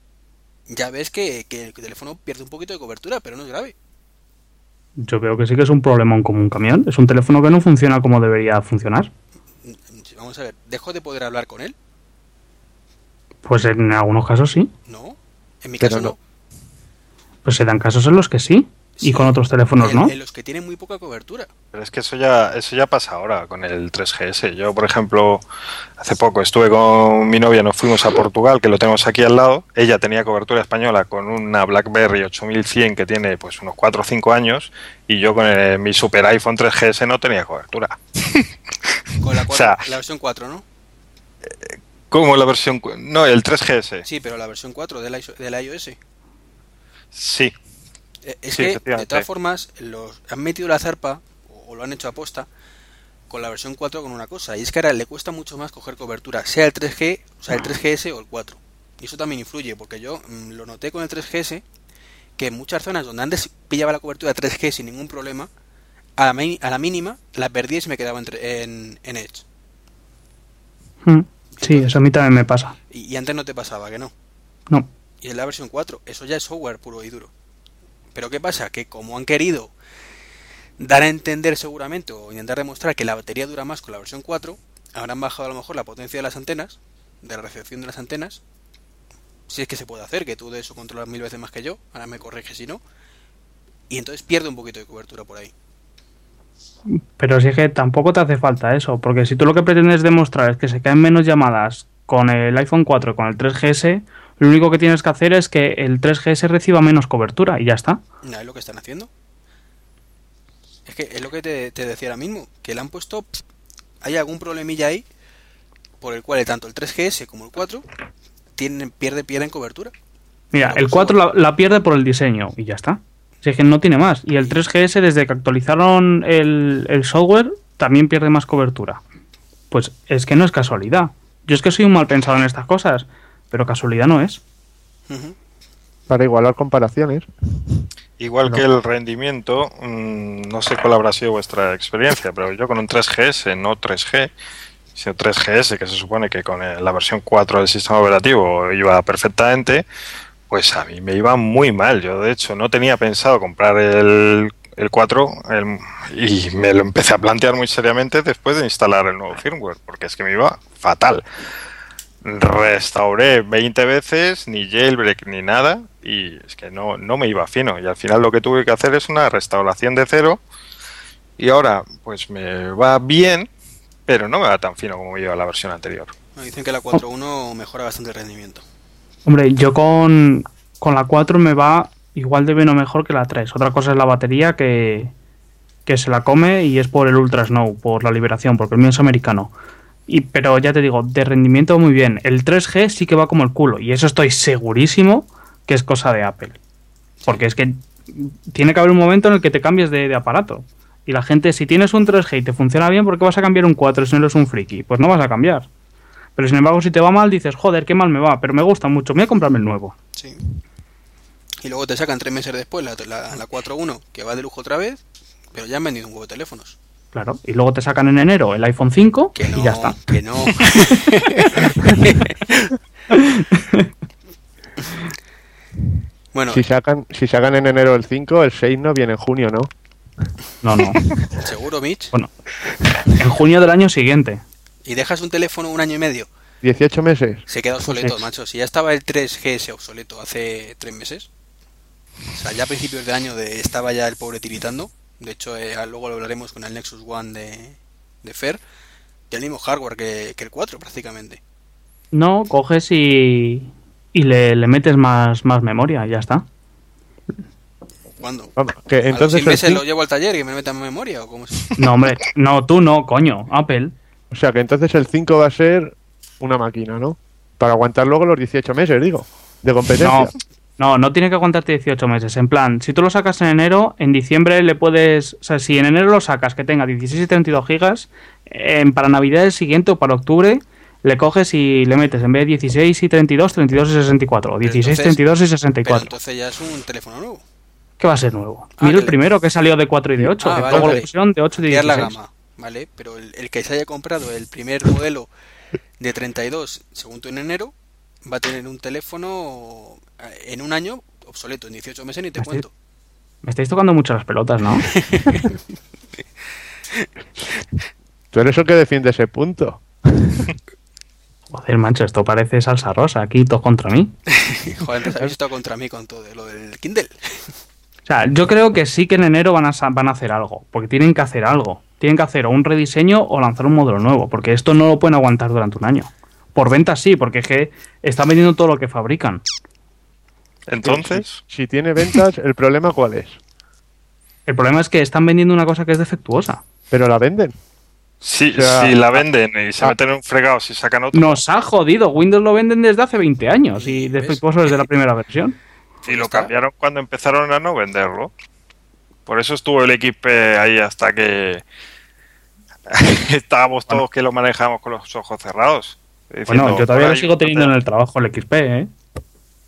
ya ves que, que el teléfono pierde un poquito de cobertura, pero no es grave. Yo veo que sí que es un problemón como un camión. Es un teléfono que no funciona como debería funcionar. Vamos a ver, ¿dejo de poder hablar con él? Pues en algunos casos sí. No. En mi Pero caso no. no. Pues se dan casos en los que sí. Y con otros teléfonos en, no. en los que tienen muy poca cobertura. Pero es que eso ya, eso ya pasa ahora con el 3GS. Yo, por ejemplo, hace poco estuve con mi novia, nos fuimos a Portugal, que lo tenemos aquí al lado. Ella tenía cobertura española con una BlackBerry 8100 que tiene pues unos 4 o 5 años y yo con el- mi super iPhone 3GS no tenía cobertura. Con la, O sea- cuatro- la versión 4, ¿no? ¿Cómo la versión? No, el 3GS. Sí, pero la versión 4 del, del iOS. Sí. Eh, Es Sí, que, de todas formas, los han metido la zarpa, o, o lo han hecho aposta, con la versión 4 con una cosa. Y es que ahora le cuesta mucho más coger cobertura, sea el 3G, o sea, el 3GS o el 4. Y eso también influye, porque yo mm, lo noté con el 3GS, que en muchas zonas donde antes pillaba la cobertura 3G sin ningún problema, a la, mi- a la mínima la perdía y se me quedaba entre- en, en Edge. Mm. Sí, eso a mí también me pasa. Y, y antes no te pasaba, que no. No. Y es la versión 4, eso ya es software puro y duro. Pero ¿qué pasa? Que como han querido dar a entender seguramente o intentar demostrar que la batería dura más con la versión 4, habrán bajado a lo mejor la potencia de las antenas, de la recepción de las antenas, si es que se puede hacer, que tú de eso controlas mil veces más que yo, ahora me corriges si no, y entonces pierde un poquito de cobertura por ahí. Pero si es que tampoco te hace falta eso, porque si tú lo que pretendes demostrar es que se caen menos llamadas con el iPhone 4 y con el 3GS, lo único que tienes que hacer es que el 3GS reciba menos cobertura y ya está. No, es lo que están haciendo. Es que es lo que te, te decía ahora mismo, que le han puesto, pff, hay algún problemilla ahí, por el cual tanto el 3GS como el 4 tienen, pierde, pierden cobertura. Mira, el pues 4 la, la pierde por el diseño y ya está. Si es que no tiene más. Y el 3GS, desde que actualizaron el, el software, también pierde más cobertura. Pues es que no es casualidad. Yo es que soy un mal pensado en estas cosas, pero casualidad no es. Para igualar comparaciones. Igual No. que el rendimiento, mm, no sé cuál habrá sido vuestra experiencia, pero yo con un 3GS, no 3G, sino 3GS, que se supone que con la versión 4 del sistema operativo iba perfectamente, pues a mí me iba muy mal. Yo, de hecho, no tenía pensado comprar el, el 4 el- y me lo empecé a plantear muy seriamente después de instalar el nuevo firmware, porque es que me iba fatal. Restauré 20 veces, ni jailbreak ni nada, y es que no, no me iba fino. Y al final lo que tuve que hacer es una restauración de cero. Y ahora, pues me va bien, pero no me va tan fino como me iba la versión anterior. Bueno, Dicen que la 4.1 mejora bastante el rendimiento. Hombre, yo con, con la 4 me va igual de bien o mejor que la 3. Otra cosa es la batería que, que se la come y es por el Ultra Snow, por la liberación, porque el mío es americano. Y, pero ya te digo, de rendimiento muy bien. El 3G sí que va como el culo y eso estoy segurísimo que es cosa de Apple. Porque es que tiene que haber un momento en el que te cambies de, aparato. Y la gente, si tienes un 3G y te funciona bien, ¿por qué vas a cambiar un 4 si no eres un friki? Pues no vas a cambiar. Pero sin embargo, si te va mal, dices, joder, qué mal me va, pero me gusta mucho, voy a comprarme el nuevo. Sí. Y luego te sacan tres meses después la, la, la 4.1, que va de lujo otra vez, pero ya han vendido un huevo de teléfonos. Claro. Y luego te sacan en enero el iPhone 5 Que no, y ya está. que no. bueno, Si sacan, si sacan en enero el 5, el 6 no viene en junio, ¿no? No, no. seguro, Mitch. Bueno, en junio del año siguiente. Y dejas un teléfono un año y medio. 18 meses. Se queda obsoleto, Sí. macho. Si ya estaba el 3GS obsoleto hace tres meses. O sea, ya a principios de año de, estaba ya el pobre tiritando. De hecho, eh, luego lo hablaremos con el Nexus One de, de Fer. Y el mismo hardware que, que el 4 prácticamente. No, coges y, y le, le metes más, más memoria, ya está. ¿Cuándo? ¿A los entonces meses 5 lo llevo al taller y me meta en memoria o cómo es? No, hombre, no, tú no, coño, Apple. O sea que entonces el 5 va a ser una máquina, ¿no? Para aguantar luego los 18 meses, digo, de competencia. No, no, no tiene que aguantarte 18 meses. En plan, si tú lo sacas en enero, en diciembre le puedes. O sea, si en enero lo sacas que tenga 16 y 32 gigas, en- para Navidad el siguiente o para octubre, le coges y le metes en vez de 16 y 32, 32 y 64. O Pero 16, entonces- 32 y Pero 64. entonces ya es un teléfono nuevo. ¿Qué va a ser nuevo? Ah, Mira el primero que salió de 4 y de 8, Ah, que vale, luego vale. le pusieron de 8 y de Ampliar 16. la gama, ¿vale? Pero el, el que se haya comprado el primer modelo de 32, según tú en enero, va a tener un teléfono eh, en un año obsoleto, en 18 meses ni te cuento. Me estáis tocando mucho las pelotas, ¿no? Tú eres el que defiende ese punto. Joder, mancho, esto parece salsa rosa, aquí todos contra mí. Joder, antes habéis estado contra mí con todo lo del Kindle. O sea, yo creo que sí que en enero van a, sa- van a hacer algo, porque tienen que hacer algo. Tienen que hacer o un rediseño o lanzar un modelo nuevo, porque esto no lo pueden aguantar durante un año. Por ventas sí, porque es que están vendiendo todo lo que fabrican. Entonces, Si tiene ventas, ¿el problema cuál es? El problema es que están vendiendo una cosa que es defectuosa. Pero la venden. si, O sea, si la venden y se ah. meten en un fregado, si sacan otro, Nos ha jodido. Windows lo venden desde hace 20 años y ¿Ves? defectuoso desde la primera versión. y lo cambiaron cuando empezaron a no venderlo. Por eso estuvo el equipo ahí hasta que estábamos todos que lo manejamos con los ojos cerrados. Bueno, diciendo, yo todavía "Por lo sigo teniendo en hacer". el trabajo, el XP, ¿eh?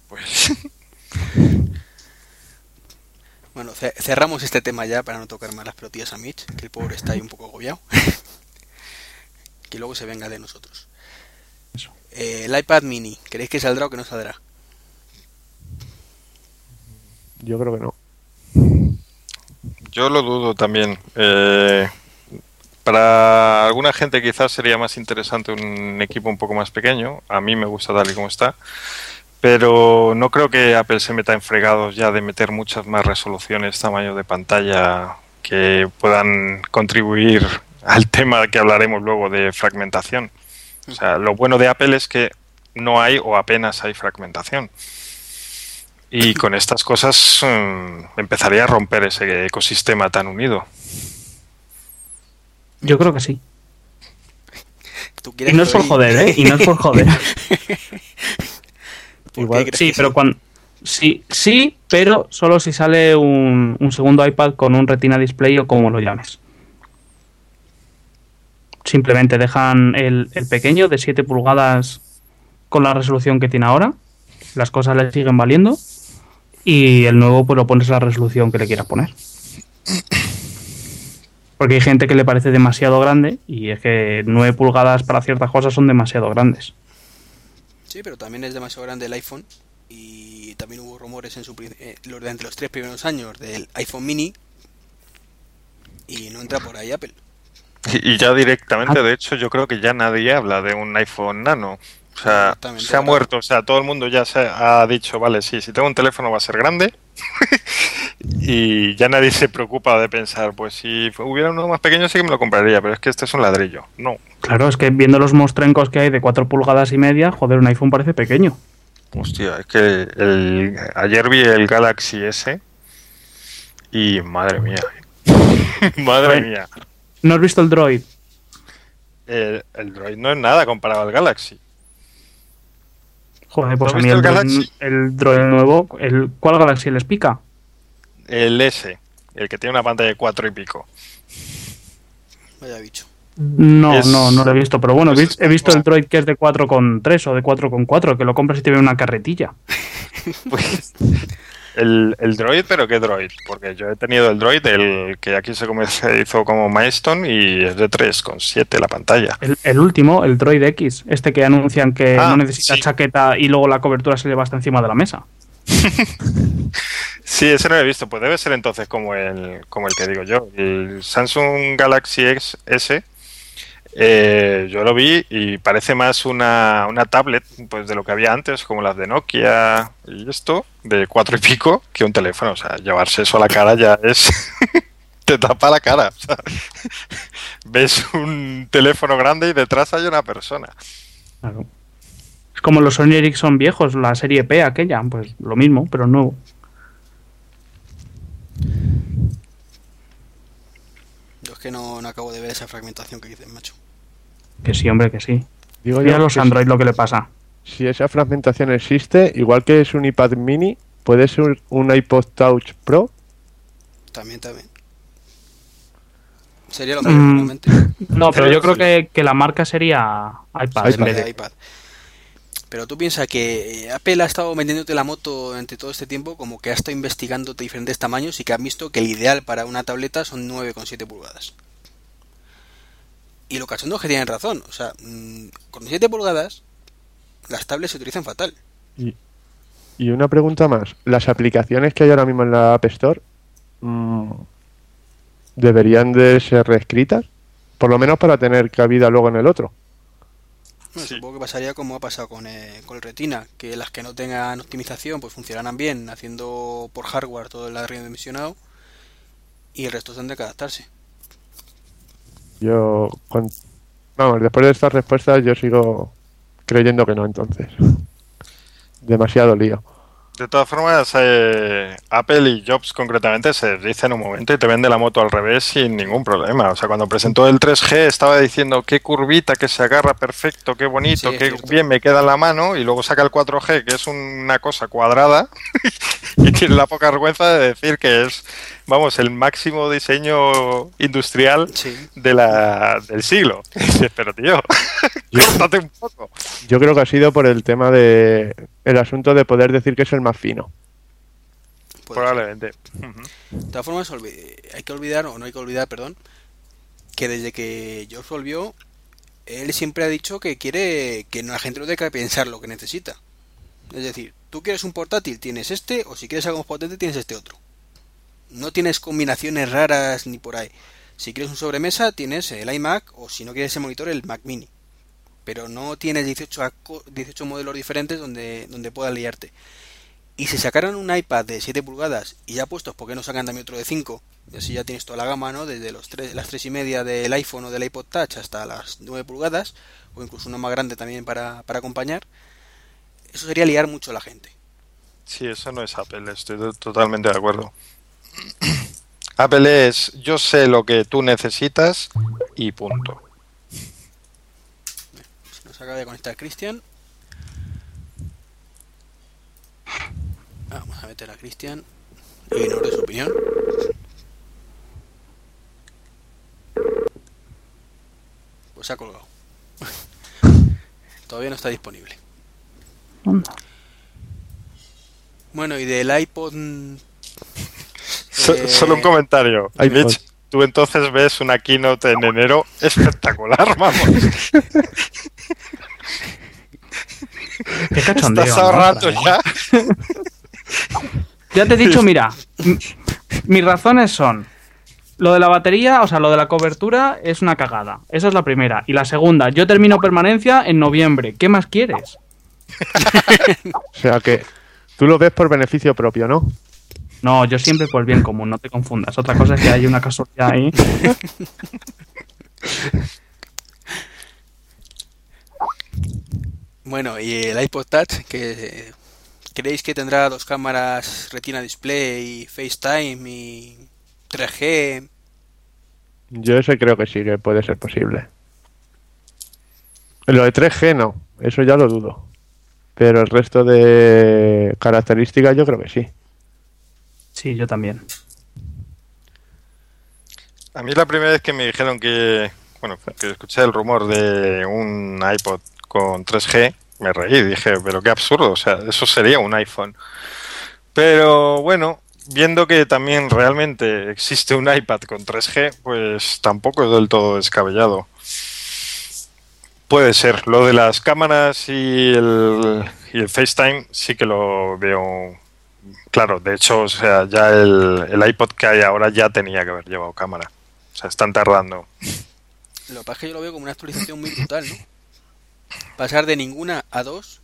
Pues, Bueno, ce- cerramos este tema ya para no tocar más las pelotillas a Mitch, que el pobre está ahí un poco agobiado. que luego se venga de nosotros. Eso. Eh, el iPad mini, ¿creéis que saldrá o que no saldrá? Yo creo que no. yo lo dudo también. Eh, para alguna gente quizás sería más interesante un equipo un poco más pequeño. A mí me gusta tal y como está. Pero no creo que Apple se meta en fregados ya de meter muchas más resoluciones, tamaño de pantalla que puedan contribuir al tema que hablaremos luego de fragmentación. O sea, lo bueno de Apple es que no hay o apenas hay fragmentación. Y con estas cosas mm, empezaría a romper ese ecosistema tan unido. Yo creo que sí. ¿Tú Y no es por joder, ¿eh? Y no es por joder. ¿Por Igual- qué crees Sí, que pero cuando... Sí, sí, pero solo si sale un, un segundo iPad con un Retina Display o como lo llames. simplemente dejan el, el pequeño de 7 pulgadas con la resolución que tiene ahora, las cosas le siguen valiendo y el nuevo pues lo pones a la resolución que le quieras poner. Porque hay gente que le parece demasiado grande y es que 9 pulgadas para ciertas cosas son demasiado grandes. Sí, pero también es demasiado grande el iPhone y también hubo rumores en su, eh, los de entre los tres primeros años del iPhone mini y no entra por ahí Apple. Y, ya directamente, Ah. de hecho, yo creo que ya nadie habla de un iPhone nano. O sea, se ha muerto. O sea, todo el mundo ya se ha dicho, vale, sí, si tengo un teléfono va a ser grande. y ya nadie se preocupa de pensar, pues si hubiera uno más pequeño sí que me lo compraría, pero es que este es un ladrillo. No. Claro, es que viendo los mostrencos que hay de 4 pulgadas y media, joder, un iPhone parece pequeño. Hostia, es que el, ayer vi el Galaxy S y madre mía. madre mía. ¿No has visto el Droid? El, el Droid no es nada comparado al Galaxy. Joder, pues ¿No a mí el, el Droid, Galaxy? el Droid nuevo, el, ¿cuál Galaxy les pica? El S, el que tiene una pantalla de 4 y pico. Vaya bicho. No, Es- no, no lo he visto, pero bueno, he pues he visto el Droid que es de 4,3 o de 4,4, que lo compras y te ve una carretilla. Pues, el, el Droid, pero ¿qué Droid? Porque yo he tenido el Droid, el que aquí se comercializó como Milestone y es de 3,7 la pantalla. El, el último, el Droid X, este que anuncian que Ah, no necesita sí. chaqueta y luego la cobertura se le va hasta encima de la mesa. Sí, ese no lo he visto. Pues debe ser entonces como el, como el que digo yo. El Samsung Galaxy X S. eh, yo lo vi y parece más una, una tablet pues de lo que había antes, como las de Nokia y esto, de cuatro y pico, que un teléfono. O sea, llevarse eso a la cara ya es. te tapa la cara. o sea, ves un teléfono grande y detrás hay una persona. Claro. Es como los Sony Ericsson viejos, la serie P aquella, pues lo mismo, pero nuevo. Yo es que no, no acabo de ver esa fragmentación que dices, macho. Que sí, hombre, que sí. Digo Mira a los Android lo que le pasa. si, esa fragmentación existe, igual que es un iPad mini, puede ser un iPod Touch Pro. También, también. Sería lo mismo, Mm. realmente. No, pero yo creo que, que la marca sería iPad, en iPad. vez de de- iPad. Pero tú piensas que eh, Apple ha estado vendiéndote la moto durante todo este tiempo como que ha estado investigando diferentes tamaños y que han visto que el ideal para una tableta son 9,7 pulgadas. Y lo cachondo es que tienen razón. O sea, mm, con 7 pulgadas las tablets se utilizan fatal. Y, y una pregunta más. ¿Las aplicaciones que hay ahora mismo en la App Store mm, deberían de ser reescritas? Por lo menos para tener cabida luego en el otro. Bueno, Sí. Supongo que pasaría como ha pasado con, eh, con el Retina, que las que no tengan optimización pues funcionarán bien, haciendo por hardware todo el redimensionado y el resto tendrá que adaptarse. Yo, vamos, después de estas respuestas yo sigo creyendo que no entonces. Demasiado lío. De todas formas, eh, Apple y Jobs concretamente se dicen un momento y te vende la moto al revés sin ningún problema. O sea, cuando presentó el 3G estaba diciendo qué curvita, que se agarra perfecto, qué bonito, Sí, qué cierto. bien me queda en la mano y luego saca el 4G que es una cosa cuadrada y tiene la poca vergüenza de decir que es, vamos, el máximo diseño industrial Sí. de la, del siglo. Pero tío, córtate un poco. Yo creo que ha sido por el tema de el asunto de poder decir que es el más fino. puede ser. Probablemente. De todas formas, hay que olvidar, o no hay que olvidar, perdón, que desde que Jobs volvió, él siempre ha dicho que quiere que la gente no tenga que pensar lo que necesita. Es decir, tú quieres un portátil, tienes este, o si quieres algo más potente, tienes este otro. No tienes combinaciones raras ni por ahí. Si quieres un sobremesa, tienes el iMac, o si no quieres el monitor, el Mac Mini. Pero no tienes 18, aco- 18 modelos diferentes donde, donde puedas liarte. Y si sacaran un iPad de 7 pulgadas y ya puestos, ¿por qué no sacan también otro de 5? Y así ya tienes toda la gama, ¿no? Desde los tres, las 3 y media del iPhone o del iPod Touch hasta las 9 pulgadas, o incluso uno más grande también para, para acompañar. Eso sería liar mucho a la gente. Sí, eso no es Apple, estoy to- totalmente de acuerdo. Apple es yo sé lo que tú necesitas y punto. Nos acaba de conectar Cristian. Vamos a meter a Cristian. Ignore su opinión. Pues se ha colgado. Todavía no está disponible. Bueno, y del iPod... mm, So- eh, Solo un comentario. iPod. Mitch, tú entonces ves una keynote en enero espectacular, vamos. Qué cachondeo. Estás ahorrando ya. Ya te he dicho, mira, mis razones son. Lo de la batería, o sea, lo de la cobertura es una cagada. Esa es la primera. Y la segunda, yo termino permanencia en noviembre. ¿Qué más quieres? O sea que tú lo ves por beneficio propio, ¿no? No, yo siempre por bien común, no te confundas. Otra cosa es que hay una casualidad ahí. Bueno, y el iPod Touch, que creéis que tendrá dos cámaras Retina Display, y FaceTime y 3G. Yo ese creo que sí, que puede ser posible. Lo de 3G no, eso ya lo dudo. Pero el resto de características yo creo que sí. Sí, yo también. A mí la primera vez que me dijeron que, bueno, que escuché el rumor de un iPod con 3G, me reí, dije, pero qué absurdo, o sea, eso sería un iPhone. Pero bueno, viendo que también realmente existe un iPad con 3G, pues tampoco es del todo descabellado. Puede ser. Lo de las cámaras y el, FaceTime sí que lo veo claro. De hecho, o sea, ya el, el iPod que hay ahora ya tenía que haber llevado cámara. O sea, están tardando. Lo que pasa es que yo lo veo como una actualización muy brutal, ¿no? Pasar de ninguna a dos.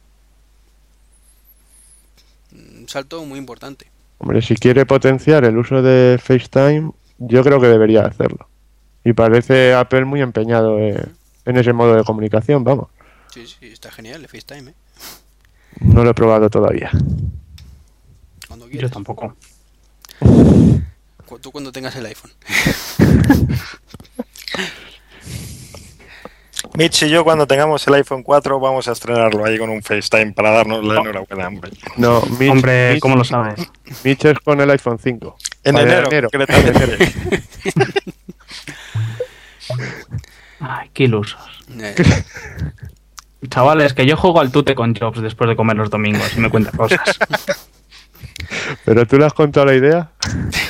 Un salto muy importante. Hombre, si quiere potenciar el uso de FaceTime, yo creo que debería hacerlo. Y parece Apple muy empeñado en, en ese modo de comunicación, vamos. Sí, sí, está genial el FaceTime, ¿eh? No lo he probado todavía. Cuando Yo quieras. tampoco. Cu- Tú cuando tengas el iPhone. Mitch y yo cuando tengamos el iPhone 4 vamos a estrenarlo ahí con un FaceTime para darnos la enhorabuena, hombre. No, Mitch, Hombre, Mitch- ¿cómo lo sabes? Mitch es con el iPhone 5. En enero, concretamente. Ay, qué ilusos. Eh, Chavales, que yo juego al tute con Jobs después de comer los domingos y me cuenta cosas. Pero tú le has contado la idea.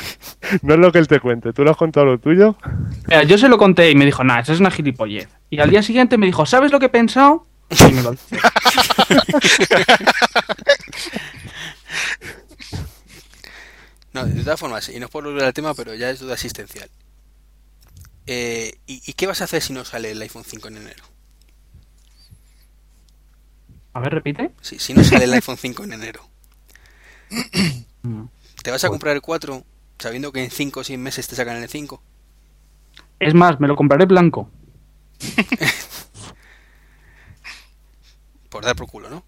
No es lo que él te cuente, tú le has contado lo tuyo. Mira, yo se lo conté y me dijo, nah, eso es una gilipollez. Y al día siguiente me dijo, ¿sabes lo que he pensado? Y me lo dice. No, de todas formas, y no es por volver al tema, pero ya es duda existencial. Eh, ¿y, y qué vas a hacer si no sale el iPhone 5 en enero? A ver, repite. Si, si no sale el iPhone 5 en enero, Mm. ¿te vas a comprar el 4 sabiendo que en 5 o 6 meses te sacan el 5? Es más, me lo compraré blanco. Por dar por culo, ¿no?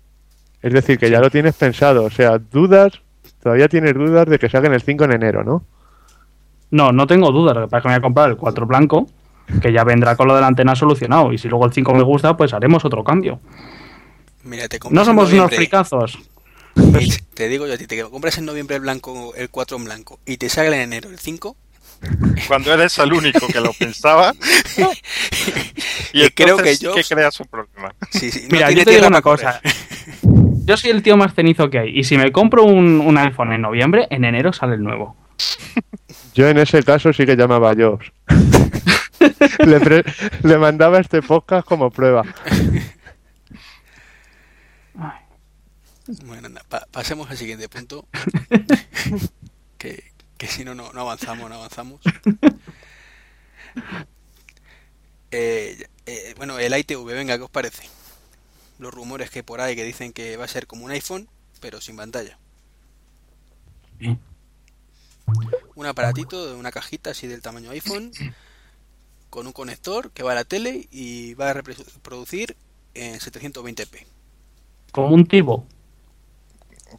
Es decir, que ya lo tienes pensado. O sea, dudas, todavía tienes dudas de que saquen el 5 en enero, ¿no? No, no tengo dudas. Lo que pasa es que me voy a comprar el 4 blanco, que ya vendrá con lo de la antena solucionado. Y si luego el 5 me gusta, pues haremos otro cambio. Mira, te No somos unos fricazos. Te digo yo a ti, te compras en noviembre el blanco, el 4 en blanco, y te sale en enero el 5, Cuando eres el único que lo pensaba. y Y creo que yo- que creas un problema. sí, sí, no Mira, yo te digo una cosa. Yo soy el tío más cenizo que hay. Y si me compro un, un iPhone en noviembre, en enero sale el nuevo. Yo en ese caso sí que llamaba a Jobs. le, pre- le mandaba este podcast como prueba. Bueno, anda, pa- pasemos al siguiente punto. que, que si no, no no avanzamos, no avanzamos. Eh, eh, bueno, el ITV, venga, ¿qué os parece? Los rumores que por ahí que dicen que va a ser como un iPhone, pero sin pantalla. Sí. Un aparatito de una cajita así del tamaño iPhone, con un conector que va a la tele y va a reproducir en 720p. Como un tibo.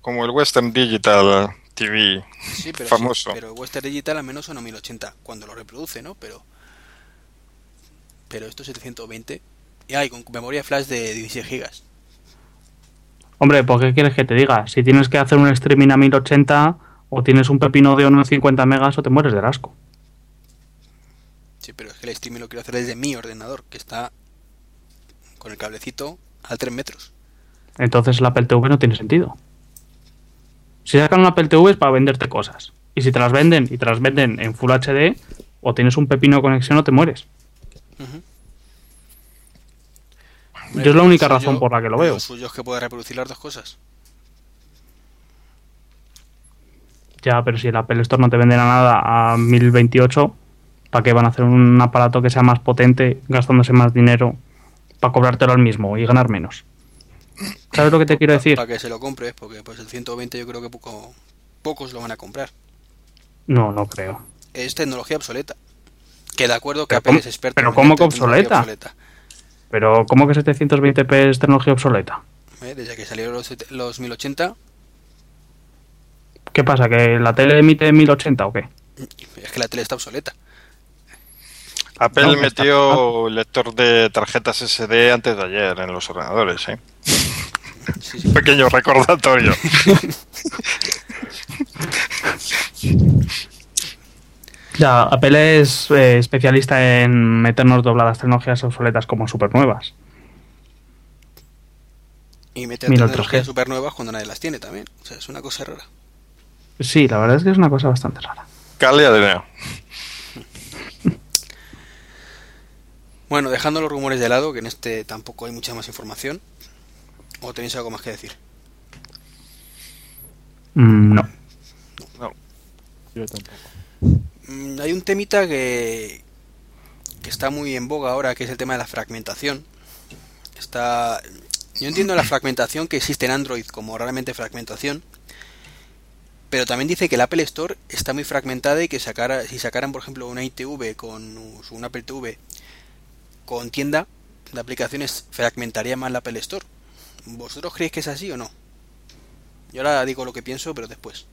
Como el Western Digital TV. Sí, pero, Famoso. sí, pero el Western Digital al menos son a 1080 cuando lo reproduce, ¿no? Pero pero esto es 720 y hay con memoria flash de 16 gigas. Hombre, ¿por qué quieres que te diga? Si tienes que hacer un streaming a 1080 o tienes un pepino de unos 50 megas o te mueres del asco. Sí, pero es que el streaming lo quiero hacer desde mi ordenador, que está con el cablecito a 3 metros. Entonces el Apple TV no tiene sentido. Si sacan un Apple TV es para venderte cosas. Y si te las venden y te las venden en Full HD, o tienes un pepino de conexión o te mueres. Yo es la única razón por la que lo veo. Lo suyo es que puede reproducir las dos cosas. Ya, pero si el Apple Store no te vende nada a 1028, ¿para qué van a hacer un aparato que sea más potente, gastándose más dinero, para cobrártelo al mismo y ganar menos? ¿Sabes lo que te quiero decir? Para que se lo compres, porque pues el 120 yo creo que poco, pocos lo van a comprar. No, no creo. Es tecnología obsoleta. Que de acuerdo que Apple ¿cómo- es experto pero cómo que obsoleta? Pero, ¿cómo que 720p es tecnología obsoleta? ¿eh? Desde que salieron los, set- los 1080, ¿Qué pasa? ¿Que la tele emite 1080 o qué? es que la tele está obsoleta. Apple No, está- metió lector de tarjetas SD antes de ayer en los ordenadores, ¿eh? Sí, sí. Un pequeño recordatorio. Ya, Apple es eh, especialista en meternos dobladas tecnologías obsoletas como super nuevas. Y meter tecnologías 3G. super nuevas cuando nadie las tiene también. O sea, es una cosa rara. Sí, la verdad es que es una cosa bastante rara. Cal y Adrián. Bueno, dejando los rumores de lado, que en este tampoco hay mucha más información. ¿O tenéis algo más que decir? Mm, no. Yo tampoco. Mm, Hay un temita que, que está muy en boga ahora, que es el tema de la fragmentación. Está, yo entiendo la fragmentación que existe en Android como realmente fragmentación, pero también dice que el Apple Store está muy fragmentada y que sacara, si sacaran, por ejemplo, una ITV con un Apple TV con tienda de aplicaciones, fragmentaría más la Apple Store. ¿Vosotros creéis que es así o no? Yo ahora digo lo que pienso, pero después.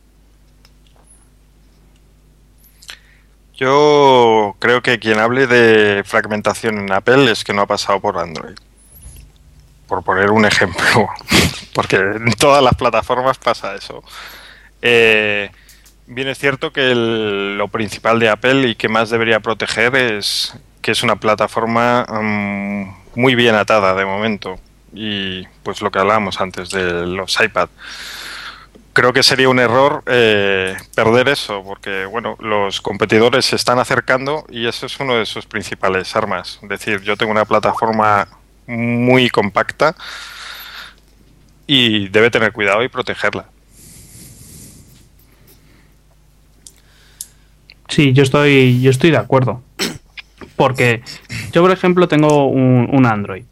Yo creo que quien hable de fragmentación en Apple es que no ha pasado por Android. Por poner un ejemplo. Porque en todas las plataformas pasa eso. Eh, bien es cierto que lo principal de Apple y que más debería proteger es que es una plataforma mm, muy bien atada de momento. Y pues lo que hablábamos antes de los iPad creo que sería un error eh, perder eso, porque bueno, los competidores se están acercando y eso es uno de sus principales armas. Es decir, yo tengo una plataforma muy compacta y debe tener cuidado y protegerla. Sí, yo estoy, yo estoy de acuerdo. Porque yo, por ejemplo, tengo un, un Android.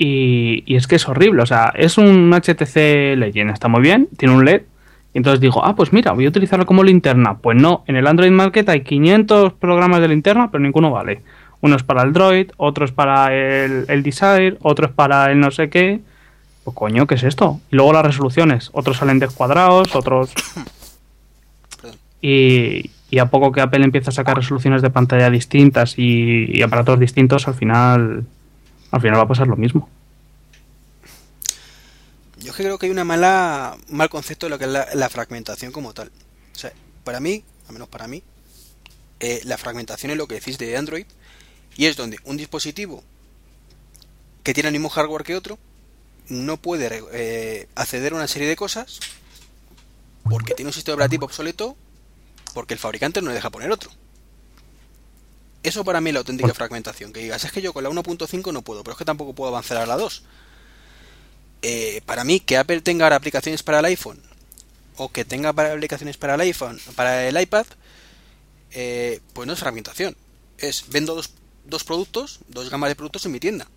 Y, y es que es horrible. O sea, es un HTC Legend, está muy bien, tiene un LED. Y entonces digo, ah, pues mira, voy a utilizarlo como linterna. Pues no, en el Android Market hay 500 programas de linterna, pero ninguno vale. Uno es para el Droid, otro es para el, el Desire, otro es para el no sé qué. Pues coño, ¿qué es esto? Y luego las resoluciones. Otros salen descuadrados, otros y, y a poco que Apple empieza a sacar resoluciones de pantalla distintas y, y aparatos distintos, al final, al final va a pasar lo mismo. Yo creo que hay una mala, mal concepto de lo que es la, fragmentación como tal. Para mí, al menos para mí, eh, la fragmentación es lo que decís de Android y es donde un dispositivo que tiene el mismo hardware que otro no puede eh, acceder a una serie de cosas porque tiene un sistema operativo obsoleto porque el fabricante no le deja poner otro. Eso para mí es la auténtica fragmentación. Que digas, es que yo con la 1.5 no puedo, pero es que tampoco puedo avanzar a la 2 eh, para mí que Apple tenga ahora aplicaciones para el iPhone o que tenga para aplicaciones para el iPhone, para el iPad, eh, pues no es fragmentación. Es vendo dos, dos productos, dos gamas de productos en mi tienda.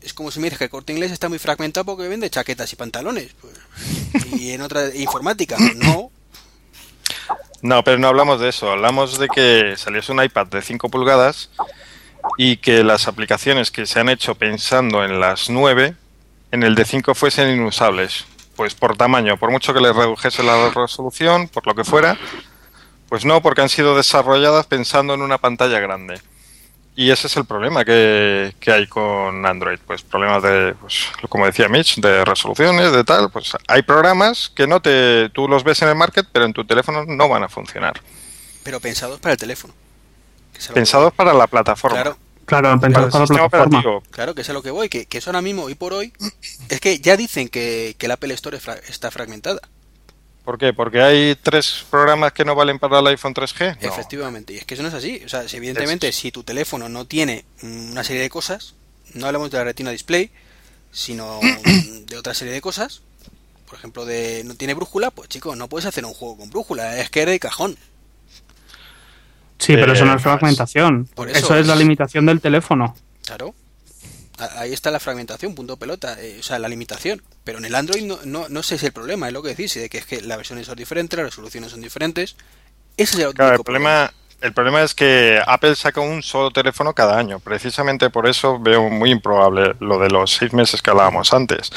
Es como si me dices que el corte inglés está muy fragmentado porque vende chaquetas y pantalones. pues, y en otra informática, no. No, pero no hablamos de eso. Hablamos de que saliese un iPad de 5 pulgadas y que las aplicaciones que se han hecho pensando en las 9, en el de 5 fuesen inusables. Pues por tamaño, por mucho que le redujese la resolución, por lo que fuera, pues no, porque han sido desarrolladas pensando en una pantalla grande. Y ese es el problema que, que hay con Android. Pues problemas de, pues, como decía Mitch, de resoluciones, de tal. Pues hay programas que no te, tú los ves en el market, pero en tu teléfono no van a funcionar. Pero pensados para el teléfono. Pensados para la plataforma. Claro, Claro, pensado el para la sistema plataforma. operativo. Claro, que es a lo que voy, que, que eso ahora mismo, hoy por hoy, es que ya dicen que, que la Apple Store fra- está fragmentada. ¿Por qué? ¿Porque hay tres programas que no valen para el iPhone 3G? No. Efectivamente, y es que eso no es así. O sea, si evidentemente, si tu teléfono no tiene una serie de cosas, no hablamos de la retina display, sino de otra serie de cosas, por ejemplo, de no tiene brújula, pues chico, no puedes hacer un juego con brújula, es que era de cajón. Sí, pero eso no Eh, es fragmentación. por eso, eso es la es- limitación del teléfono. Claro. Ahí está la fragmentación, punto pelota, eh, o sea, la limitación. Pero en el Android no, no, no ese es el problema, es lo que decís, de que es que las versiones son diferentes, las resoluciones son diferentes. Ese es el Claro, el problema, el problema es que Apple saca un solo teléfono cada año. Precisamente por eso veo muy improbable lo de los seis meses que hablábamos antes.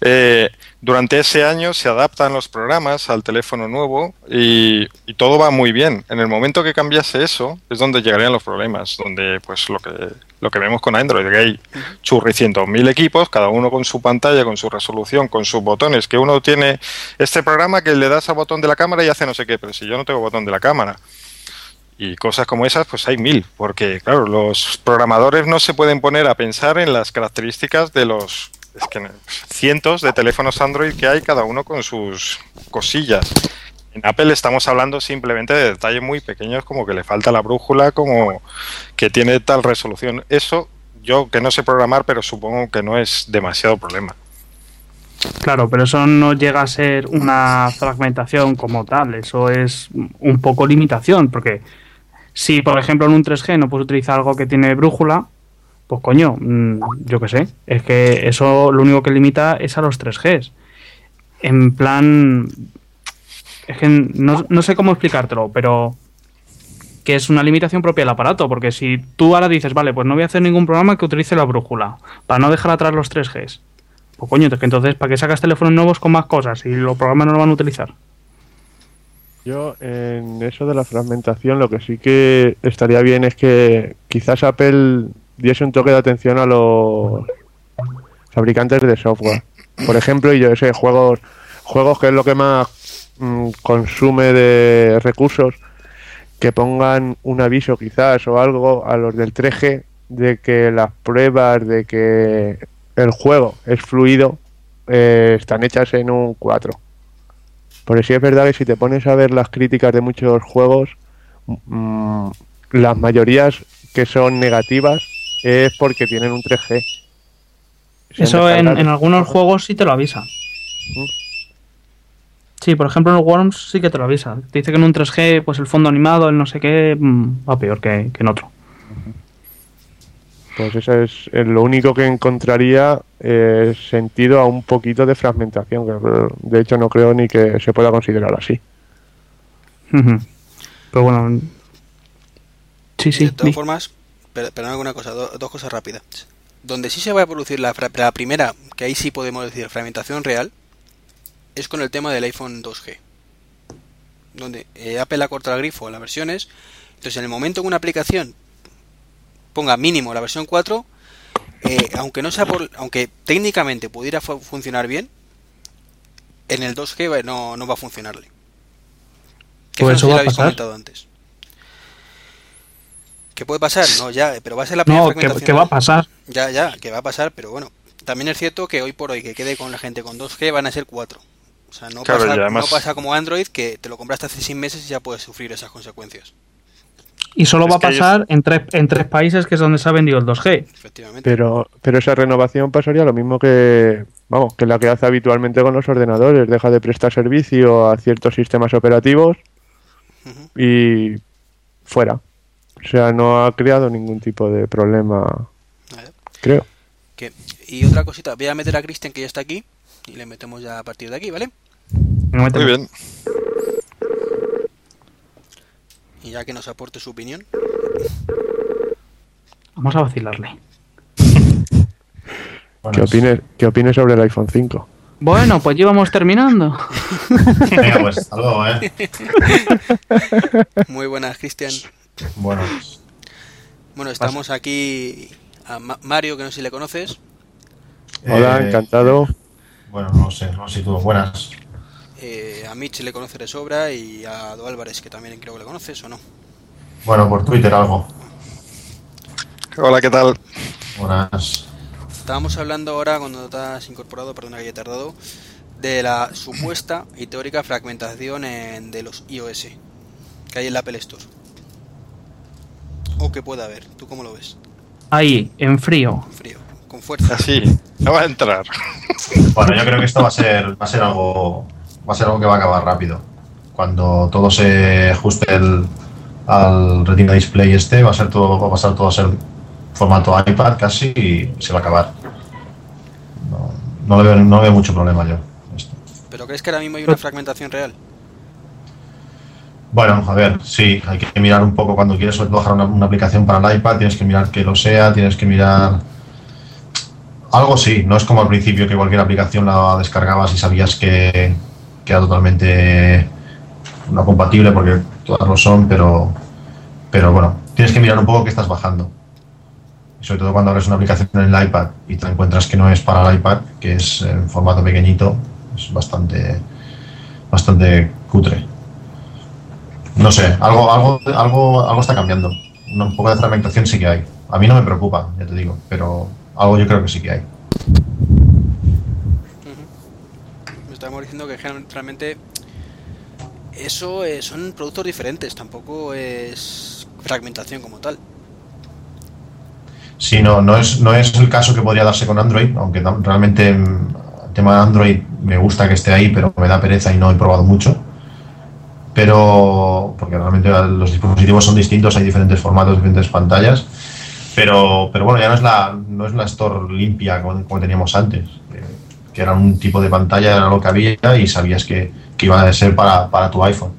Eh, durante ese año se adaptan los programas al teléfono nuevo y, todo va muy bien. En el momento que cambiase eso es donde llegarían los problemas, donde pues lo que lo que vemos con Android, que hay churricientos mil equipos, cada uno con su pantalla, con su resolución, con sus botones, que uno tiene este programa que le das al botón de la cámara y hace no sé qué, pero si yo no tengo botón de la cámara. Y cosas como esas, pues hay mil, porque claro, los programadores no se pueden poner a pensar en las características de los cientos de teléfonos Android que hay, cada uno con sus cosillas. En Apple estamos hablando simplemente de detalles muy pequeños, como que le falta la brújula, como que tiene tal resolución. Eso yo que no sé programar, pero supongo que no es demasiado problema. Claro, pero eso no llega a ser una fragmentación como tal. Eso es un poco limitación, porque si, por ejemplo, en un 3G no puedes utilizar algo que tiene brújula, pues coño, mm, yo qué sé. Es que eso lo único que limita es a los 3Gs. En plan. Es que no, no sé cómo explicártelo, pero que es una limitación propia del aparato, porque si tú ahora dices, vale, pues no voy a hacer ningún programa que utilice la brújula, para no dejar atrás los 3Gs. Pues coño, entonces, ¿para qué sacas teléfonos nuevos con más cosas y los programas no lo van a utilizar? Yo en eso de la fragmentación lo que sí que estaría bien es que quizás Apple diese un toque de atención a los fabricantes de software. Por ejemplo, y yo sé, juegos, juegos que es lo que más mm, consume de recursos, que pongan un aviso quizás o algo a los del 3G de que las pruebas de que el juego es fluido eh, están hechas en un 4. Porque sí es verdad que si te pones a ver las críticas de muchos juegos, mm, las mayorías que son negativas es porque tienen un 3G. Se han Eso en algunos juegos sí te lo avisa. Mm. Sí, por ejemplo en el Worms sí que te lo avisa. Te dice que en un 3G, pues el fondo animado, el no sé qué, mm, va peor que, que en otro. Pues eso es eh, lo único que encontraría eh, sentido a un poquito de fragmentación, que eh, de hecho no creo ni que se pueda considerar así. Pero bueno. Sí, sí. de todas formas, per- perdón una cosa, do- dos cosas rápidas. Donde sí se va a producir la, fra- la primera, que ahí sí podemos decir fragmentación real, es con el tema del iPhone 2G. Donde eh, Apple ha cortado el grifo en las versiones. Entonces, en el momento que una aplicación ponga mínimo la versión 4, eh, aunque no sea por, aunque técnicamente pudiera fu- funcionar bien, en el 2G va- no, no va a funcionarle. Que Pues eso no va a pasar. comentado antes. ¿Qué puede pasar? No, ya, pero va a ser la No, primera que, fragmentación. que va a pasar. Ya, ya, que va a pasar, pero bueno. También es cierto que hoy por hoy que quede con la gente con 2G van a ser 4. O sea, no, Claro, pasa, además- no pasa como Android que te lo compraste hace 6 meses y ya puedes sufrir esas consecuencias. Y solo Es va a ellos- pasar en, tres, en tres países que es donde se ha vendido el 2G. Efectivamente. Pero, pero esa renovación pasaría lo mismo que, vamos, que la que hace habitualmente con los ordenadores. Deja de prestar servicio a ciertos sistemas operativos y fuera. O sea, no ha creado ningún tipo de problema, Vale. creo. Que- y otra cosita, voy a meter a Kristen que ya está aquí y le metemos ya a partir de aquí, ¿vale? Muy bien. Y ya que nos aporte su opinión. Vamos a vacilarle. ¿Qué opines, ¿Qué opines sobre el iPhone 5? Bueno, pues ya vamos terminando. Venga, pues hasta luego, ¿eh? Muy buenas, Cristian. Bueno, Bueno, estamos aquí a Ma- Mario, que no sé si le conoces. Hola, eh, encantado. Bueno, no sé, no sé si tú. Buenas. Eh, a Mitch le conoce de sobra y a Ado Álvarez, que también creo que le conoces o no. Bueno, por Twitter algo. Hola, ¿qué tal? Buenas. Estábamos hablando ahora, cuando te has incorporado, perdona que haya tardado, de la supuesta y teórica fragmentación en- de los iOS que hay en la Apple Store. O que pueda haber. ¿Tú cómo lo ves? Ahí, en frío. Frío, con fuerza. Así, no va a entrar. Bueno, yo creo que esto va a ser, va a ser algo, va a ser algo que va a acabar rápido. Cuando todo se ajuste el- al Retina Display este, va a ser todo, va a pasar todo a ser formato iPad casi y se va a acabar. No, no le veo, no le veo mucho problema yo. esto. ¿Pero crees que ahora mismo hay una fragmentación real? Bueno, a ver, sí, hay que mirar un poco cuando quieres bajar una, una aplicación para el iPad, tienes que mirar que lo sea, tienes que mirar... Algo sí, no es como al principio que cualquier aplicación la descargabas y sabías que, totalmente no compatible, porque todas lo son, pero, pero bueno, tienes que mirar un poco qué estás bajando. Sobre todo cuando abres una aplicación en el iPad y te encuentras que no es para el iPad, que es en formato pequeñito, es bastante, bastante cutre. No sé, algo, algo, algo, algo está cambiando. Un poco de fragmentación sí que hay. A mí no me preocupa, ya te digo, pero algo yo creo que sí que hay. Diciendo que general- realmente eso eh, son productos diferentes, tampoco es fragmentación como tal. Sí, no, no es, no es el caso que podría darse con Android, aunque realmente mm, el tema de Android me gusta que esté ahí, pero me da pereza y no he probado mucho. Pero, porque realmente los dispositivos son distintos, hay diferentes formatos, diferentes pantallas. Pero, pero bueno, ya no es la, no es la Store limpia como, como teníamos antes, que, era un tipo de pantalla, era lo que había y sabías que, iba a ser para, para tu iPhone.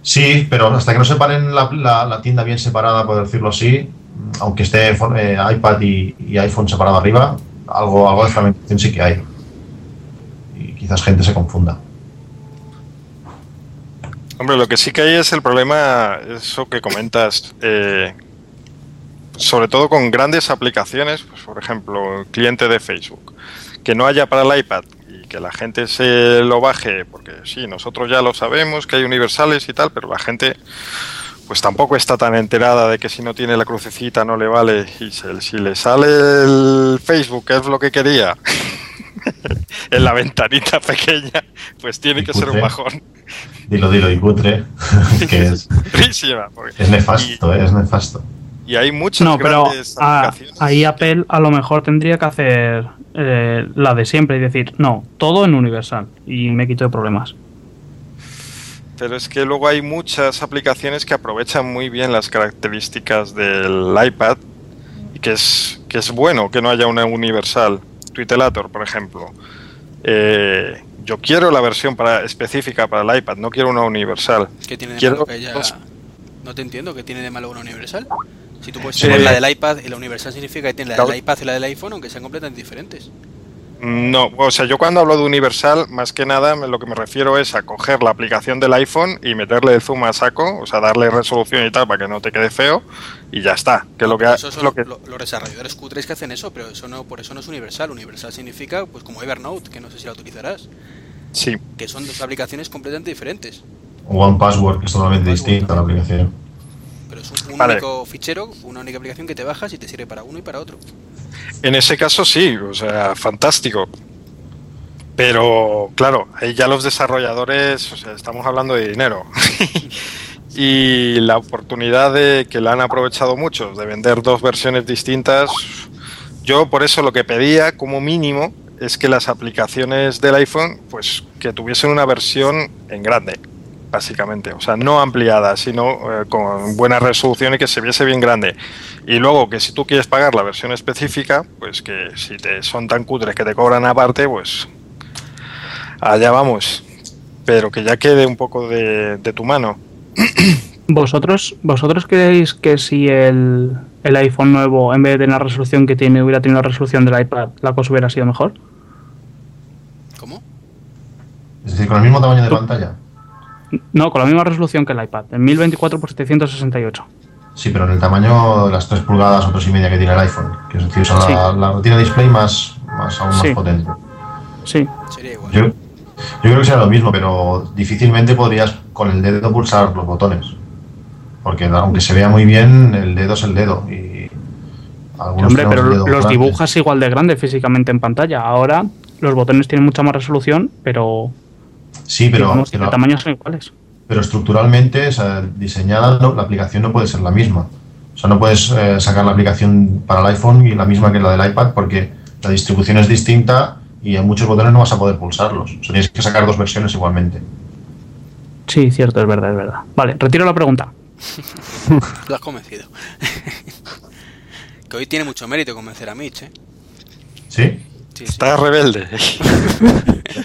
Sí, pero hasta que no separen la, la- tienda bien separada, por decirlo así, aunque esté eh, iPad y, iPhone separado arriba, algo, algo de fragmentación sí que hay. Y quizás gente se confunda. Hombre, lo que sí que hay es el problema, eso que comentas, eh, sobre todo con grandes aplicaciones, pues por ejemplo, cliente de Facebook, que no haya para el iPad y que la gente se lo baje, porque sí, nosotros ya lo sabemos, que hay universales y tal, pero la gente pues tampoco está tan enterada de que si no tiene la crucecita no le vale y se- si le sale el Facebook, que es lo que quería, en la ventanita pequeña, pues tiene que ser un bajón. Dilo, dilo, y cutre, que es, es nefasto, eh, es nefasto. Y, hay muchas No, pero grandes ah, aplicaciones. ahí Apple a lo mejor tendría que hacer eh, la de siempre y decir, no, todo en Universal. Y me quito de problemas. Pero es que luego hay muchas aplicaciones que aprovechan muy bien las características del iPad y que es, que es bueno que no haya una universal. Twitterator, por ejemplo. Eh, yo quiero la versión para, específica para el iPad, no quiero una universal. ¿Qué tiene de Quiero malo que haya... No te entiendo, ¿qué tiene de malo una universal? Si tú puedes Sí. tener la del iPad y la universal significa que tienes la Claro. del iPad y la del iPhone, aunque sean completamente diferentes. No, o sea, yo cuando hablo de universal, más que nada lo que me refiero es a coger la aplicación del iPhone y meterle el zoom a saco, o sea, darle resolución y tal para que no te quede feo y ya está. Que es lo que, eso es son lo que lo- los desarrolladores cutres que hacen eso, pero eso no, por eso no es universal. Universal significa, pues como Evernote, que no sé si la utilizarás, sí. que son dos aplicaciones completamente diferentes. One Password, que es totalmente distinta a la aplicación. Es un, un Vale. único fichero, una única aplicación que te bajas y te sirve para uno y para otro. En ese caso sí, o sea, fantástico. Pero claro, ahí ya los desarrolladores, o sea, estamos hablando de dinero. y la oportunidad de que la han aprovechado muchos de vender dos versiones distintas, yo por eso lo que pedía como mínimo es que las aplicaciones del iPhone, pues que tuviesen una versión en grande, básicamente. O sea, no ampliada, sino eh, con buena resolución y que se viese bien grande. Y luego que si tú quieres pagar la versión específica, pues que si te son tan cutres que te cobran aparte, pues allá vamos. Pero que ya quede un poco de, de tu mano. ¿Vosotros, ¿Vosotros creéis que si el, el iPhone nuevo, en vez de tener la resolución que tiene, hubiera tenido la resolución del iPad, la cosa hubiera sido mejor? ¿Cómo? Es decir, con el mismo tamaño de Tú- pantalla. No, con la misma resolución que el iPad, en 1024 x 768. Sí, pero en el tamaño de las 3 pulgadas o 3 y media que tiene el iPhone. Que es decir, Sí. la, la retina display más, más aún más Sí. potente. Sí, Sería igual. Yo, yo creo que será lo mismo, pero difícilmente podrías con el dedo pulsar los botones. Porque aunque se vea muy bien, el dedo es el dedo. Y, Algunos Hombre, pero los dibujas igual de grande físicamente en pantalla. Ahora los botones tienen mucha más resolución, pero, Sí, pero, digamos que pero, de tamaño son iguales. pero estructuralmente, o sea, diseñada, no, la aplicación no puede ser la misma. O sea, no puedes eh, sacar la aplicación para el iPhone y la misma que la del iPad porque la distribución es distinta y en muchos botones no vas a poder pulsarlos. O sea, tienes que sacar dos versiones igualmente. Sí, cierto, es verdad, es verdad. Vale, retiro la pregunta. Lo has convencido. que hoy tiene mucho mérito convencer a Mitch, ¿eh? ¿Sí? Sí, sí. Está rebelde.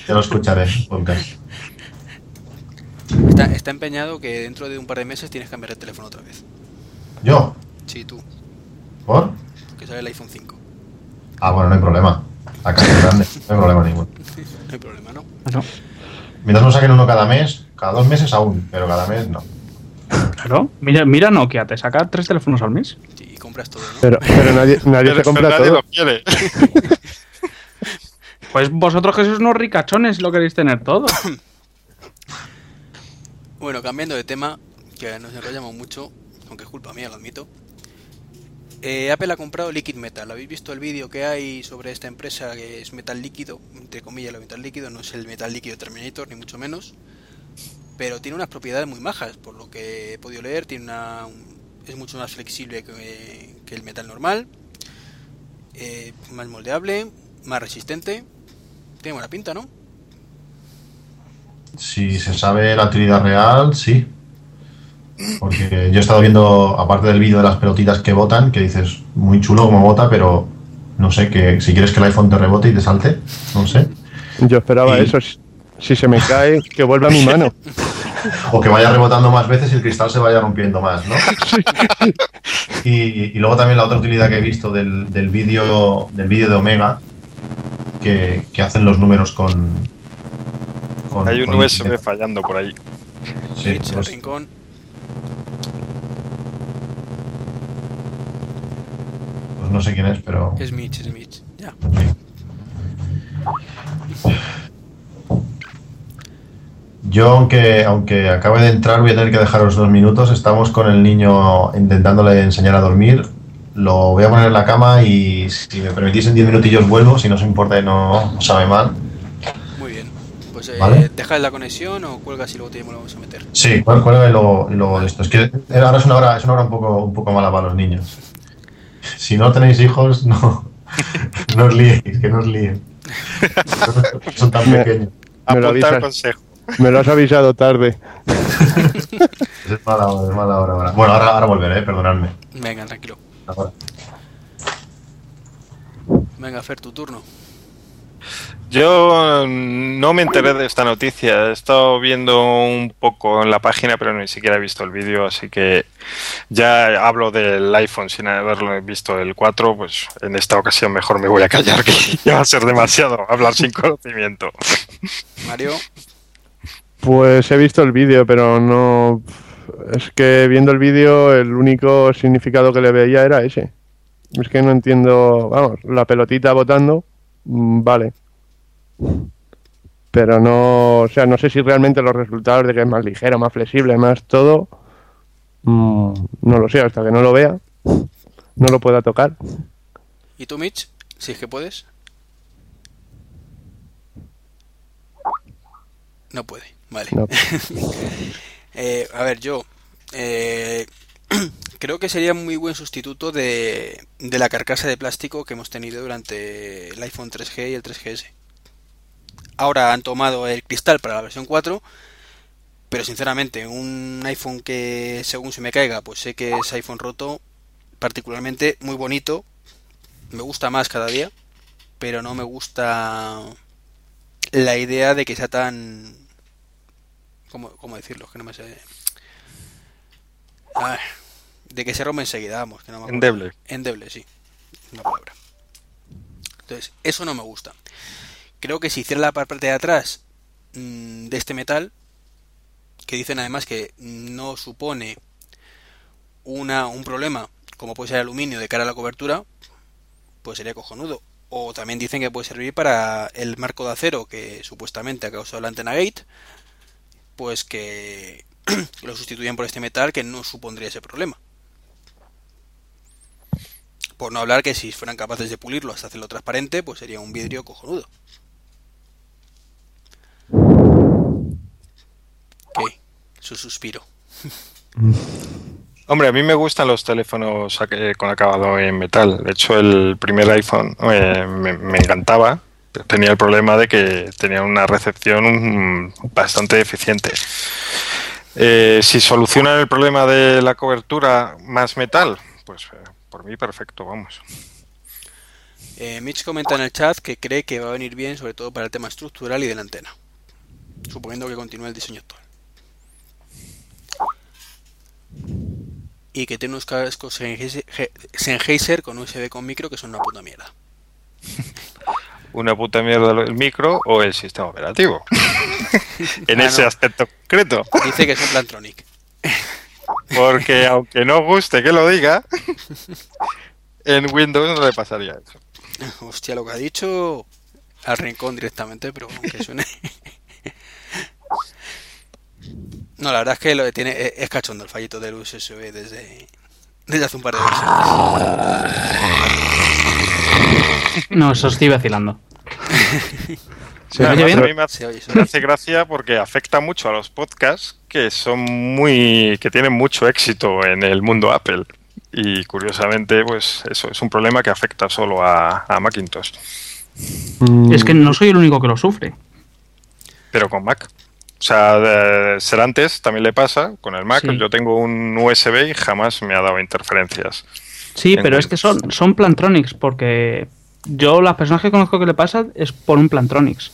Ya lo escucharé. podcast. Está, está empeñado que dentro de un par de meses tienes que cambiar el teléfono otra vez. ¿Yo? Sí, tú, ¿Por? que sale el iPhone 5. Ah, bueno, no hay problema. La casa es grande, no hay problema ninguno. No hay problema, ¿no? Mientras no saquen uno cada mes, cada dos meses aún, pero cada mes no. claro. Mira, mira Nokia, te saca tres teléfonos al mes. Sí, y compras todo, ¿no? Pero, pero nadie, nadie se Pero compra nadie todo. lo quiere. Pues vosotros que sois unos ricachones lo queréis tener todo. Bueno, cambiando de tema, que nos enrollamos mucho, aunque es culpa mía, lo admito. Eh, Apple ha comprado Liquid Metal. ¿Habéis visto el vídeo que hay sobre esta empresa que es metal líquido? Entre comillas, lo metal líquido no es el metal líquido Terminator, ni mucho menos. Pero tiene unas propiedades muy majas, por lo que he podido leer. Tiene una, un- es mucho más flexible que, que el metal normal. eh, más moldeable, más resistente. Tiene buena pinta, ¿no? Si se sabe la utilidad real, sí. Porque yo he estado viendo, aparte del vídeo de las pelotitas que botan, que dices, muy chulo como bota, pero no sé, que si quieres que el iPhone te rebote y te salte, no sé. Yo esperaba Y- eso. Si- se me cae, que vuelva a mi mano. O que vaya rebotando más veces y el cristal se vaya rompiendo más, ¿no? Y, y luego también la otra utilidad que he visto del, del vídeo del vídeo de Omega, que, que hacen los números con... con- Hay un con- USB fallando por ahí. Sí, pues- rincón. pues no sé quién es, pero... Es Mitch, es Mitch. Ya. Yo, aunque, aunque acabe de entrar, voy a tener que dejaros dos minutos. Estamos con el niño intentándole enseñar a dormir. Lo voy a poner en la cama y si me permitís en 10 minutillos vuelvo, si no os importa y no os sabe mal. Pues eh, dejas la conexión o cuelgas y luego te lo vamos a meter. Sí, cuelga y luego, y luego de esto. Es que ahora es una hora, es una hora un poco, un poco mala para los niños. Si no tenéis hijos, no, no os liéis, que no os líen. Son tan pequeños. Me lo, consejo. me lo has avisado tarde. Es mala hora, es mala hora ahora. Bueno, ahora, ahora volveré, eh, perdonadme. Venga, tranquilo. Ahora. Venga, Fer, tu turno. Yo mm, no me enteré de esta noticia. He estado viendo un poco en la página, pero ni siquiera he visto el vídeo, así que ya hablo del iPhone sin haberlo visto el 4. Pues en esta ocasión mejor me voy a callar, que ya va a ser demasiado hablar sin conocimiento. Mario, Pues he visto el vídeo, pero no. Es que viendo el vídeo, el único significado que le veía era ese. Es que no entiendo. Vamos, la pelotita botando, mm, vale. Pero no. O sea, no sé si realmente los resultados de que es más ligero, más flexible, más todo. mm, no lo sé, hasta que no lo vea. No lo pueda tocar. ¿y tú, Mitch? Si es que puedes. No puede, vale. No. Eh, a ver, yo eh, creo que sería muy buen sustituto de, de la carcasa de plástico que hemos tenido durante el iPhone 3G y el 3GS. Ahora han tomado el cristal para la versión 4, pero sinceramente un iPhone que según se me caiga, pues sé que es iPhone roto, particularmente muy bonito, me gusta más cada día, pero no me gusta la idea de que sea tan ¿Cómo, cómo decirlo? Que no me sé. Ah, de que se rompe enseguida, vamos. Que no me acuerdo. Endeble. Endeble, sí. Una palabra. Entonces, eso no me gusta. Creo que si hiciera la parte de atrás mm, de este metal, que dicen además que no supone una, un problema, como puede ser el aluminio de cara a la cobertura, pues sería cojonudo. O también dicen que puede servir para el marco de acero que supuestamente ha causado la antena gate, pues que lo sustituyan por este metal que no supondría ese problema. Por no hablar que si fueran capaces de pulirlo hasta hacerlo transparente, pues sería un vidrio cojonudo. ¿Qué? Su suspiro. Hombre, a mí me gustan los teléfonos con acabado en metal. De hecho, el primer iPhone eh, me, me encantaba. pero Tenía el problema de que tenía una recepción mm, bastante deficiente. Eh, si solucionan el problema de la cobertura más metal, pues eh, por mí perfecto, vamos. Eh, Mitch comenta en el chat que cree que va a venir bien, sobre todo para el tema estructural y de la antena. Suponiendo que continúe el diseño actual. Y que tiene unos cascos Sennheiser Sennheiser con USB con micro que son una puta mierda. Una puta mierda el micro o el sistema operativo. en Ah, ese no. aspecto concreto. Dice que son Plantronic. Porque aunque no guste que lo diga, en Windows no le pasaría eso. Hostia, lo que ha dicho al rincón directamente, pero aunque suene. No, la verdad es que lo que tiene es, cachondo el fallito del USB desde, desde hace un par de versiones. No, eso estoy vacilando. ¿Se oye bien? a mí me hace, Se oye, se me hace gracia porque afecta mucho a los podcasts que son muy que tienen mucho éxito en el mundo Apple y curiosamente pues eso es un problema que afecta solo a, a Macintosh Es que no soy el único que lo sufre. pero con Mac o sea de- Serantes también le pasa con el Mac Sí. yo tengo un USB y jamás me ha dado interferencias Sí, En pero es que son, son Plantronics, porque yo las personas que conozco que le pasa es por un Plantronics.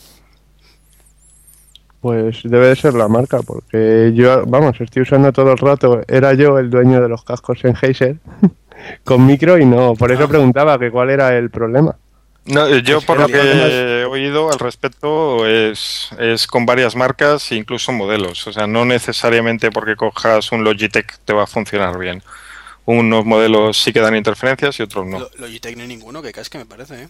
Pues debe de ser la marca, porque yo, vamos, estoy usando todo el rato. Era yo el dueño de los cascos en Heiser con micro y no. Por eso Ah. preguntaba que cuál era el problema. No, eh, yo Pues por lo que he oído al respecto es, es con varias marcas e incluso modelos. O sea, no necesariamente porque cojas un Logitech te va a funcionar bien. Unos modelos sí que dan interferencias y otros no. Lo- Logitech no hay ninguno que casque, me parece, ¿eh?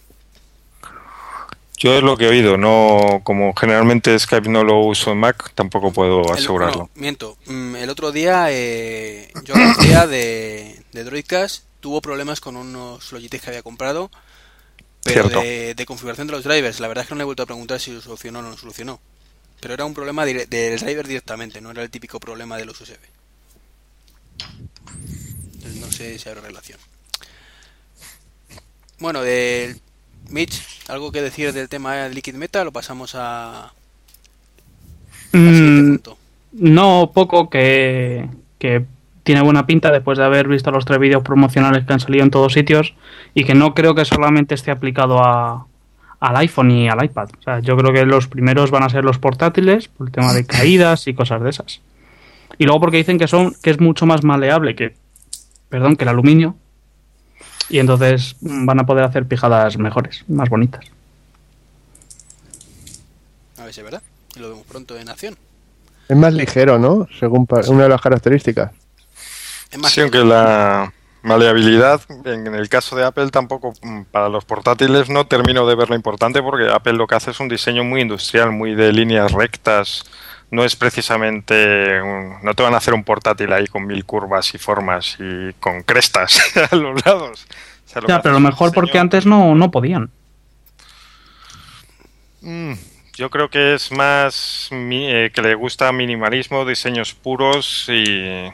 Yo es lo que he oído, no como generalmente Skype no lo uso en Mac, tampoco puedo El- asegurarlo. no, miento. Mm, El otro día, eh, yo García de, de Droidcast tuvo problemas con unos Logitech que había comprado, pero de, de configuración de los drivers. La verdad es que no le he vuelto a preguntar si lo solucionó o no lo solucionó. Pero era un problema del driver directamente, no era el típico problema de los USB. Entonces no sé si habrá relación. Bueno, del Mitch, ¿algo que decir del tema de Liquid Metal o pasamos a, al siguiente Mm, punto? no, poco que, que tiene buena pinta después de haber visto los tres vídeos promocionales que han salido en todos sitios y que no creo que solamente esté aplicado a, al iPhone y al iPad. O sea, yo creo que los primeros van a ser los portátiles por el tema de caídas y cosas de esas. Y luego porque dicen que son que es mucho más maleable que perdón, que el aluminio y entonces van a poder hacer pijadas mejores, más bonitas. A ver si es verdad. Y lo vemos pronto en acción. Es más ligero, ¿no? Según una de las características. Es más, Sí, aunque la maleabilidad, en el caso de Apple tampoco, mm, para los portátiles no termino de ver lo importante porque Apple lo que hace es un diseño muy industrial, muy de líneas rectas. No es precisamente, un- no te van a hacer un portátil ahí con mil curvas y formas y con crestas a los lados. O sea, lo que Ya, pero a lo mejor porque antes no, no podían. Mm, yo creo que es más mi- eh, que le gusta minimalismo, diseños puros y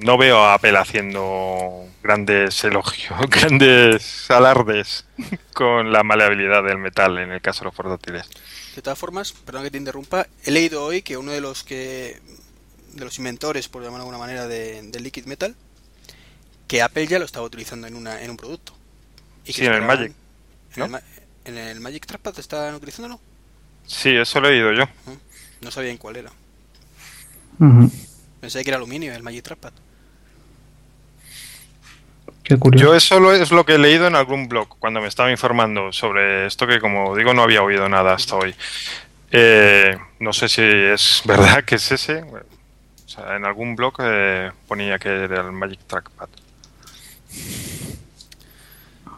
no veo a Apple haciendo grandes elogios, grandes alardes con la maleabilidad del metal en el caso de los portátiles. de todas formas, perdón que te interrumpa, he leído hoy que uno de los que de los inventores, por llamarlo de alguna manera, de, de Liquid Metal, que Apple ya lo estaba utilizando en una en un producto. Y Sí, en el Magic, En, ¿no? el, en el Magic Trackpad estaban utilizándolo. Sí, eso lo he oído yo. No sabía en cuál era. Pensé que era aluminio el Magic Trackpad. Qué curioso. Yo eso lo- es lo que he leído en algún blog cuando me estaba informando sobre esto que, como digo, no había oído nada hasta hoy. Eh, no sé si es verdad que es ese. O sea, en algún blog eh, ponía que era el Magic Trackpad.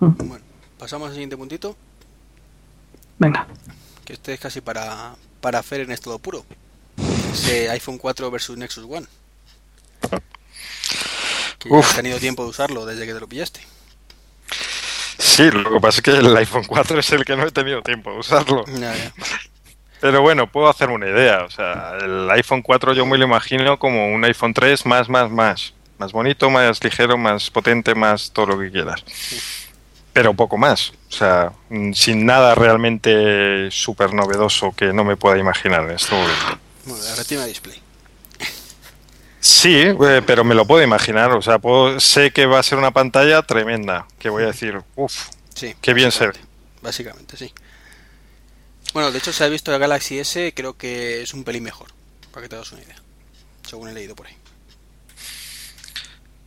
Bueno, pasamos al siguiente puntito, Venga. que este es casi para, para hacer en estado puro. Ese iPhone 4 versus Nexus One. Que Uf. has tenido tiempo de usarlo desde que te lo pillaste. Sí, lo que pasa es que el iPhone 4 es el que no he tenido tiempo de usarlo. Ya, ya. Pero bueno, puedo hacerme una idea. O sea, el iPhone 4 yo me lo imagino como un iPhone 3 más, más, más. Más bonito, más ligero, más potente, más todo lo que quieras. Pero poco más. O sea, mm, sin nada realmente súper novedoso que no me pueda imaginar en este momento. Bueno, retina display. Sí, eh, pero me lo puedo imaginar. O sea, puedo- sé que va a ser una pantalla tremenda. Que voy a decir, uff, Sí. Qué bien se ve. básicamente. Sí. Bueno, de hecho se ha visto el Galaxy S, creo que es un pelín mejor, para que te das una idea. Según he leído por ahí.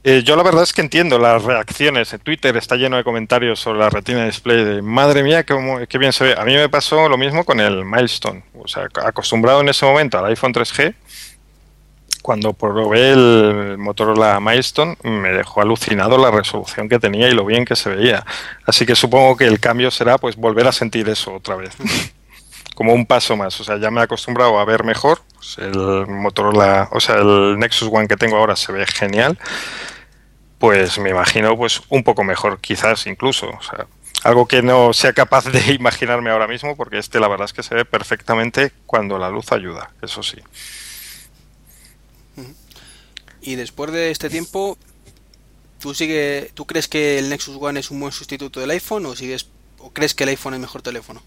Eh, yo la verdad es que entiendo las reacciones. En Twitter está lleno de comentarios sobre la retina display de madre mía, qué bien se ve. A mí me pasó lo mismo con el Milestone. O sea, acostumbrado en ese momento al iPhone 3G, cuando probé el Motorola Milestone, me dejó alucinado la resolución que tenía y lo bien que se veía. Así que supongo que el cambio será pues volver a sentir eso otra vez. Como un paso más. O sea, ya me he acostumbrado a ver mejor. Pues el Motorola, o sea, el Nexus One que tengo ahora se ve genial pues me imagino pues un poco mejor, quizás incluso. O sea, algo que no sea capaz de imaginarme ahora mismo, porque este la verdad es que se ve perfectamente cuando la luz ayuda, eso sí. Y después de este tiempo, ¿tú tú crees que el Nexus One es un buen sustituto del iPhone o sigues o crees que el iPhone es mejor teléfono?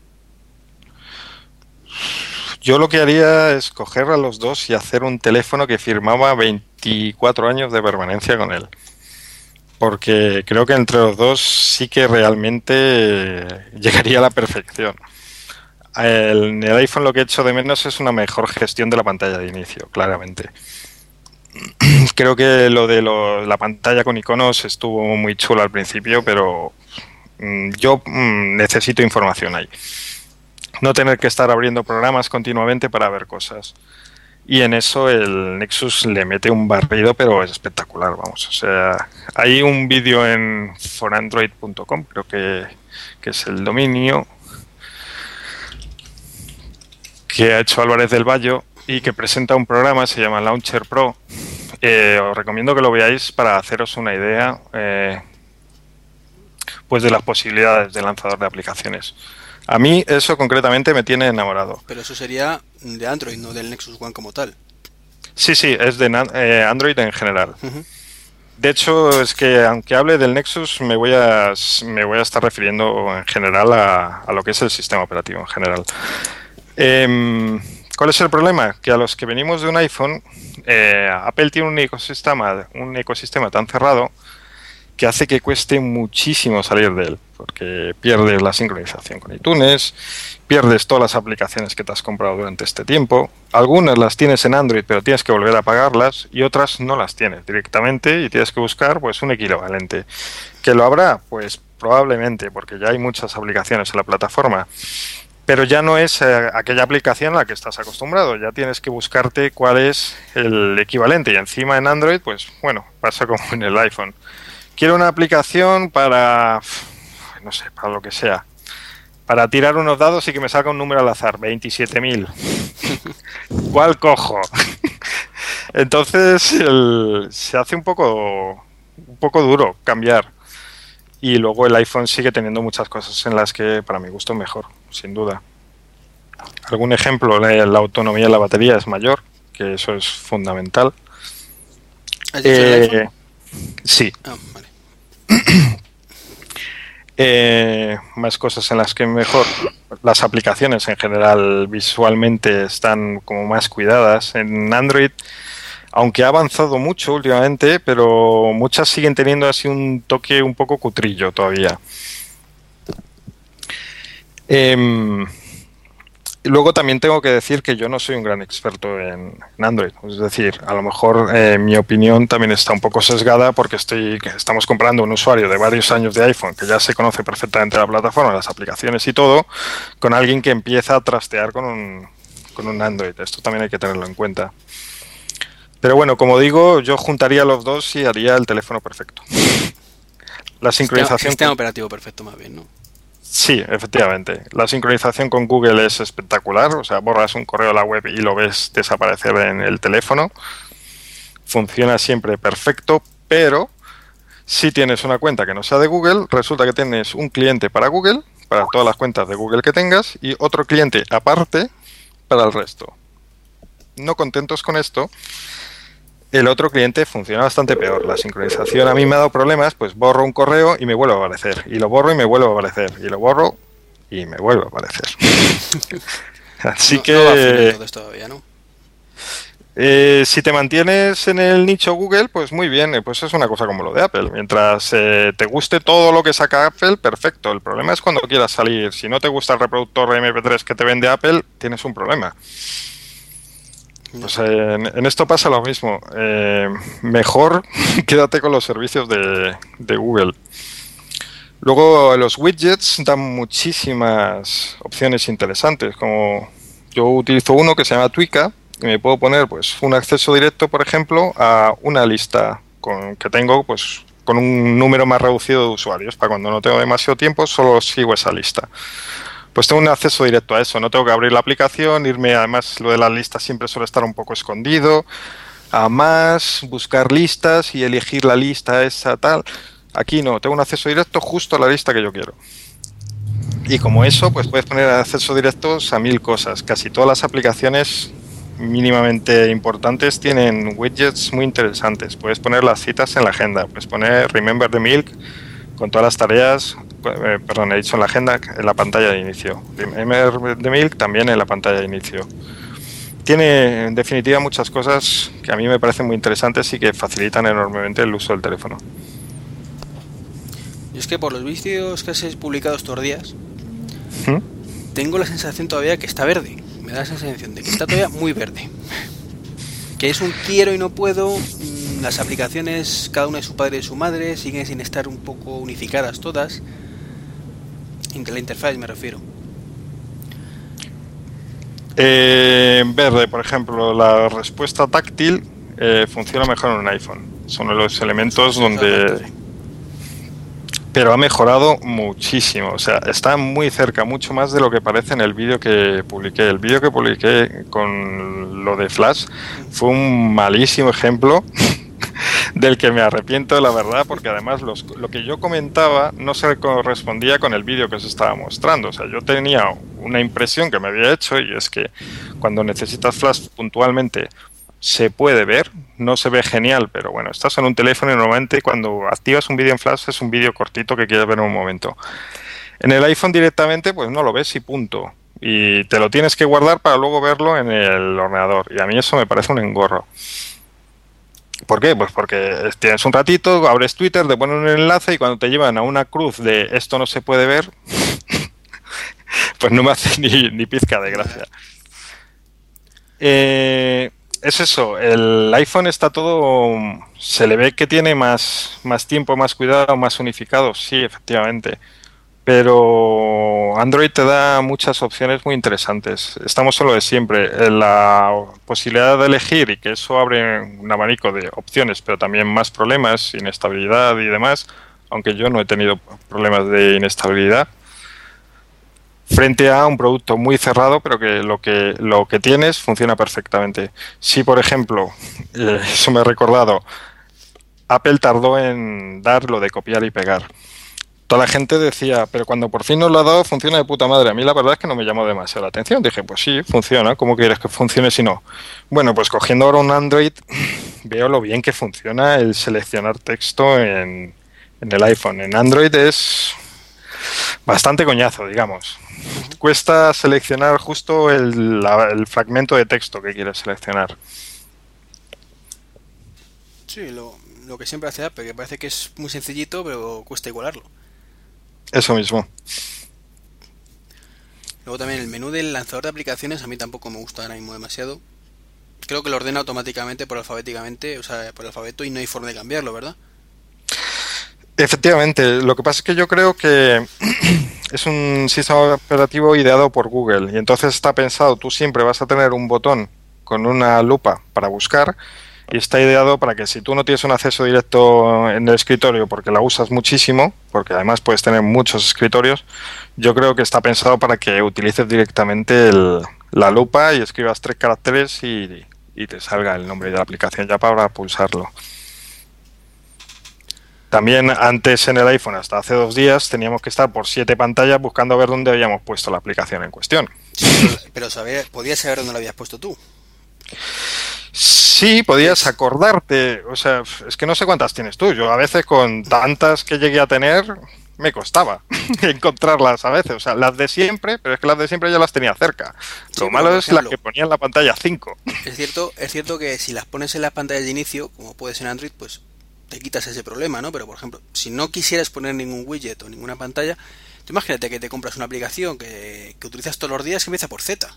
Yo lo que haría es coger a los dos y hacer un teléfono que firmaba 24 años de permanencia con él. Porque creo que entre los dos sí que realmente eh, llegaría a la perfección. El- En el iPhone lo que he hecho de menos es una mejor gestión de la pantalla de inicio, claramente. Creo que lo de la pantalla con iconos estuvo muy chulo al principio, pero mm, yo mm, necesito información ahí no tener que estar abriendo programas continuamente para ver cosas. Y en eso el Nexus le mete un barrido, pero es espectacular, vamos. O sea, hay un vídeo en forandroid.com, creo que, que es el dominio, que ha hecho Álvarez del Valle y que presenta un programa, se llama Launcher Pro. Eh, os recomiendo que lo veáis para haceros una idea eh, pues de las posibilidades de lanzador de aplicaciones. A mí eso concretamente me tiene enamorado. Pero eso sería de Android, no del Nexus One como tal. Sí, sí, es de eh, Android en general. De hecho, es que aunque hable del Nexus, me voy a, me voy a estar refiriendo en general a, a lo que es el sistema operativo en general. Em, ¿Cuál es el problema? Que a los que venimos de un iPhone, eh, Apple tiene un ecosistema, un ecosistema tan cerrado que hace que cueste muchísimo salir de él, porque pierdes la sincronización con iTunes, pierdes todas las aplicaciones que te has comprado durante este tiempo, algunas las tienes en Android pero tienes que volver a pagarlas y otras no las tienes directamente y tienes que buscar pues un equivalente. ¿Que lo habrá? Pues probablemente, porque ya hay muchas aplicaciones en la plataforma. Pero ya no es eh, aquella aplicación a la que estás acostumbrado, ya tienes que buscarte cuál es el equivalente. Y encima en Android, pues bueno, pasa como en el iPhone. Quiero una aplicación para, no sé, para lo que sea. Para tirar unos dados y que me salga un número al azar, 27.000. ¿Cuál cojo? Entonces el- se hace un poco, un poco duro cambiar. Y luego el iPhone sigue teniendo muchas cosas en las que para mi gusto mejor, sin duda. Algún ejemplo, la, la autonomía de la batería es mayor, que eso es fundamental. ¿Has dicho el Eh, iPhone? sí, Ah, vale. Eh, más cosas en las que mejor. Las aplicaciones en general visualmente están como más cuidadas. En Android, aunque ha avanzado mucho últimamente, pero muchas siguen teniendo así un toque un poco cutrillo todavía. Em, luego también tengo que decir que yo no soy un gran experto en, Android. Es decir, a lo mejor eh, mi opinión también está un poco sesgada porque estoy, estamos comprando un usuario de varios años de iPhone que ya se conoce perfectamente la plataforma, las aplicaciones y todo, con alguien que empieza a trastear con un, con un Android. Esto también hay que tenerlo en cuenta. Pero bueno, como digo, yo juntaría los dos y haría el teléfono perfecto. La Sistema, sincronización. sistema operativo perfecto, más bien, ¿no? Sí, efectivamente. La sincronización con Google es espectacular. O sea, borras un correo a la web y lo ves desaparecer en el teléfono. Funciona siempre perfecto, pero Si tienes una cuenta que no sea de Google, resulta que tienes un cliente para Google, para todas las cuentas de Google que tengas, y otro cliente aparte para el resto. No contentos con esto, el otro cliente funciona bastante peor. La sincronización a mí me ha dado problemas, pues borro un correo y me vuelve a aparecer. Y lo borro y me vuelve a aparecer. Y lo borro y me vuelve a aparecer. Así No- que... no va fino entonces todavía, ¿no? Eh, si te mantienes en el nicho Google, pues muy bien, eh, pues es una cosa como lo de Apple. Mientras eh, te guste todo lo que saca Apple, perfecto. El problema es cuando quieras salir. Si no te gusta el reproductor MP3 que te vende Apple, tienes un problema. Pues en, en esto pasa lo mismo. Eh, mejor quédate con los servicios de, de Google. Luego los widgets dan muchísimas opciones interesantes, como yo utilizo uno que se llama Twika y me puedo poner pues un acceso directo, por ejemplo, a una lista con, que tengo pues con un número más reducido de usuarios. Para cuando no tengo demasiado tiempo, solo sigo esa lista. Pues tengo un acceso directo a eso, no tengo que abrir la aplicación, irme, además lo de las listas siempre suele estar un poco escondido, a más, buscar listas y elegir la lista esa tal. Aquí no, tengo un acceso directo justo a la lista que yo quiero. Y como eso, pues puedes poner acceso directos a mil cosas. Casi todas las aplicaciones mínimamente importantes tienen widgets muy interesantes. Puedes poner las citas en la agenda, puedes poner Remember the Milk con todas las tareas, eh, perdón, he dicho en la agenda, en la pantalla de inicio. Remember the Milk también en la pantalla de inicio. Tiene en definitiva muchas cosas que a mí me parecen muy interesantes y que facilitan enormemente el uso del teléfono. Y es que por los vídeos que has publicado estos días, ¿Mm? tengo la sensación todavía que está verde. Me da la sensación de que está todavía muy verde. Que es un quiero y no puedo. mm, Las aplicaciones, cada una de su padre y su madre, siguen sin estar un poco unificadas todas. La interfaz me refiero. Eh, en verde, por ejemplo, la respuesta táctil eh, funciona mejor en un iPhone. Son los elementos donde... Pero ha mejorado muchísimo. O sea, está muy cerca, mucho más de lo que parece en el vídeo que publiqué. El vídeo que publiqué con lo de Flash fue un malísimo ejemplo del que me arrepiento, la verdad, porque además los- lo que yo comentaba no se correspondía con el vídeo que se estaba mostrando. O sea, yo tenía una impresión que me había hecho y es que cuando necesitas flash puntualmente se puede ver, no se ve genial, pero bueno, estás en un teléfono y normalmente cuando activas un vídeo en flash es un vídeo cortito que quieres ver en un momento. En el iPhone directamente pues no lo ves y punto. Y te lo tienes que guardar para luego verlo en el ordenador. Y a mí eso me parece un engorro. ¿Por qué? Pues porque tienes un ratito, abres Twitter, te ponen un enlace y cuando te llevan a una cruz de esto no se puede ver, pues no me hace ni, pizca de gracia. Eh, es eso, el iPhone está todo, se le ve que tiene más, más tiempo, más cuidado, más unificado, sí, efectivamente. Pero Android te da muchas opciones muy interesantes. Estamos solo de siempre. Eh, La posibilidad de elegir y que eso abre un abanico de opciones, pero también más problemas, inestabilidad y demás, aunque yo no he tenido problemas de inestabilidad frente a un producto muy cerrado, pero que lo que lo que tienes funciona perfectamente. Si, por ejemplo, eh, eso me ha recordado, Apple tardó en dar lo de copiar y pegar. Toda la gente decía, pero cuando por fin nos lo ha dado, funciona de puta madre. A mí la verdad es que no me llamó demasiado la atención. Dije, pues sí, funciona. ¿Cómo quieres que funcione si no? Bueno, pues cogiendo ahora un Android, veo lo bien que funciona el seleccionar texto en, en el iPhone. En Android es bastante coñazo, digamos. Cuesta seleccionar justo el, la- el fragmento de texto que quieres seleccionar. Sí, lo, lo que siempre hace Apple, que parece que es muy sencillito, pero cuesta igualarlo. Eso mismo. Luego también el menú del lanzador de aplicaciones a mí tampoco me gusta ahora mismo demasiado. Creo que lo ordena automáticamente por alfabéticamente, o sea, por alfabeto y no hay forma de cambiarlo, ¿verdad? Efectivamente, lo que pasa es que yo creo que es un sistema operativo ideado por Google y entonces está pensado, tú siempre vas a tener un botón con una lupa para buscar y está ideado para que si tú no tienes un acceso directo en el escritorio porque la usas muchísimo, porque además puedes tener muchos escritorios, yo creo que está pensado para que utilices directamente la lupa y escribas tres caracteres y, te salga el nombre de la aplicación ya para pulsarlo. También antes en el iPhone, hasta hace dos días, teníamos que estar por siete pantallas buscando ver dónde habíamos puesto la aplicación en cuestión. Pero, pero saber, podías saber dónde lo habías puesto tú. Sí, podías acordarte. O sea, es que no sé cuántas tienes tú. Yo a veces con tantas que llegué a tener me costaba encontrarlas a veces. O sea, las de siempre, pero es que las de siempre ya las tenía cerca. Sí, Lo malo por es ejemplo- las que ponía en la pantalla 5. Es cierto, es cierto que si las pones en las pantallas de inicio, como puedes en Android, pues te quitas ese problema, ¿no? Pero por ejemplo, si no quisieras poner ningún widget o ninguna pantalla, tú imagínate que te compras una aplicación que, que utilizas todos los días que empieza por Z.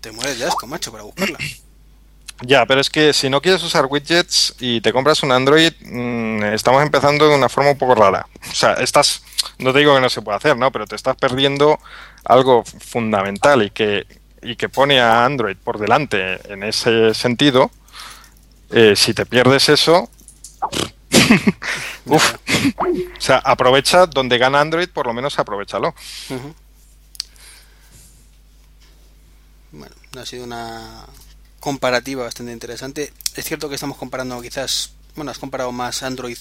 Te mueres de asco, macho, para buscarla. Ya, pero es que si no quieres usar widgets y te compras un Android, mm, estamos empezando de una forma un poco rara. O sea, estás, no te digo que no se pueda hacer, ¿no? Pero te estás perdiendo algo fundamental y que, y que pone a Android por delante en ese sentido. Eh, si te pierdes eso, uf. O sea, aprovecha donde gana Android, por lo menos aprovechalo. Ujú. Bueno, ha sido una comparativa bastante interesante. Es cierto que estamos comparando quizás, bueno, has comparado más Android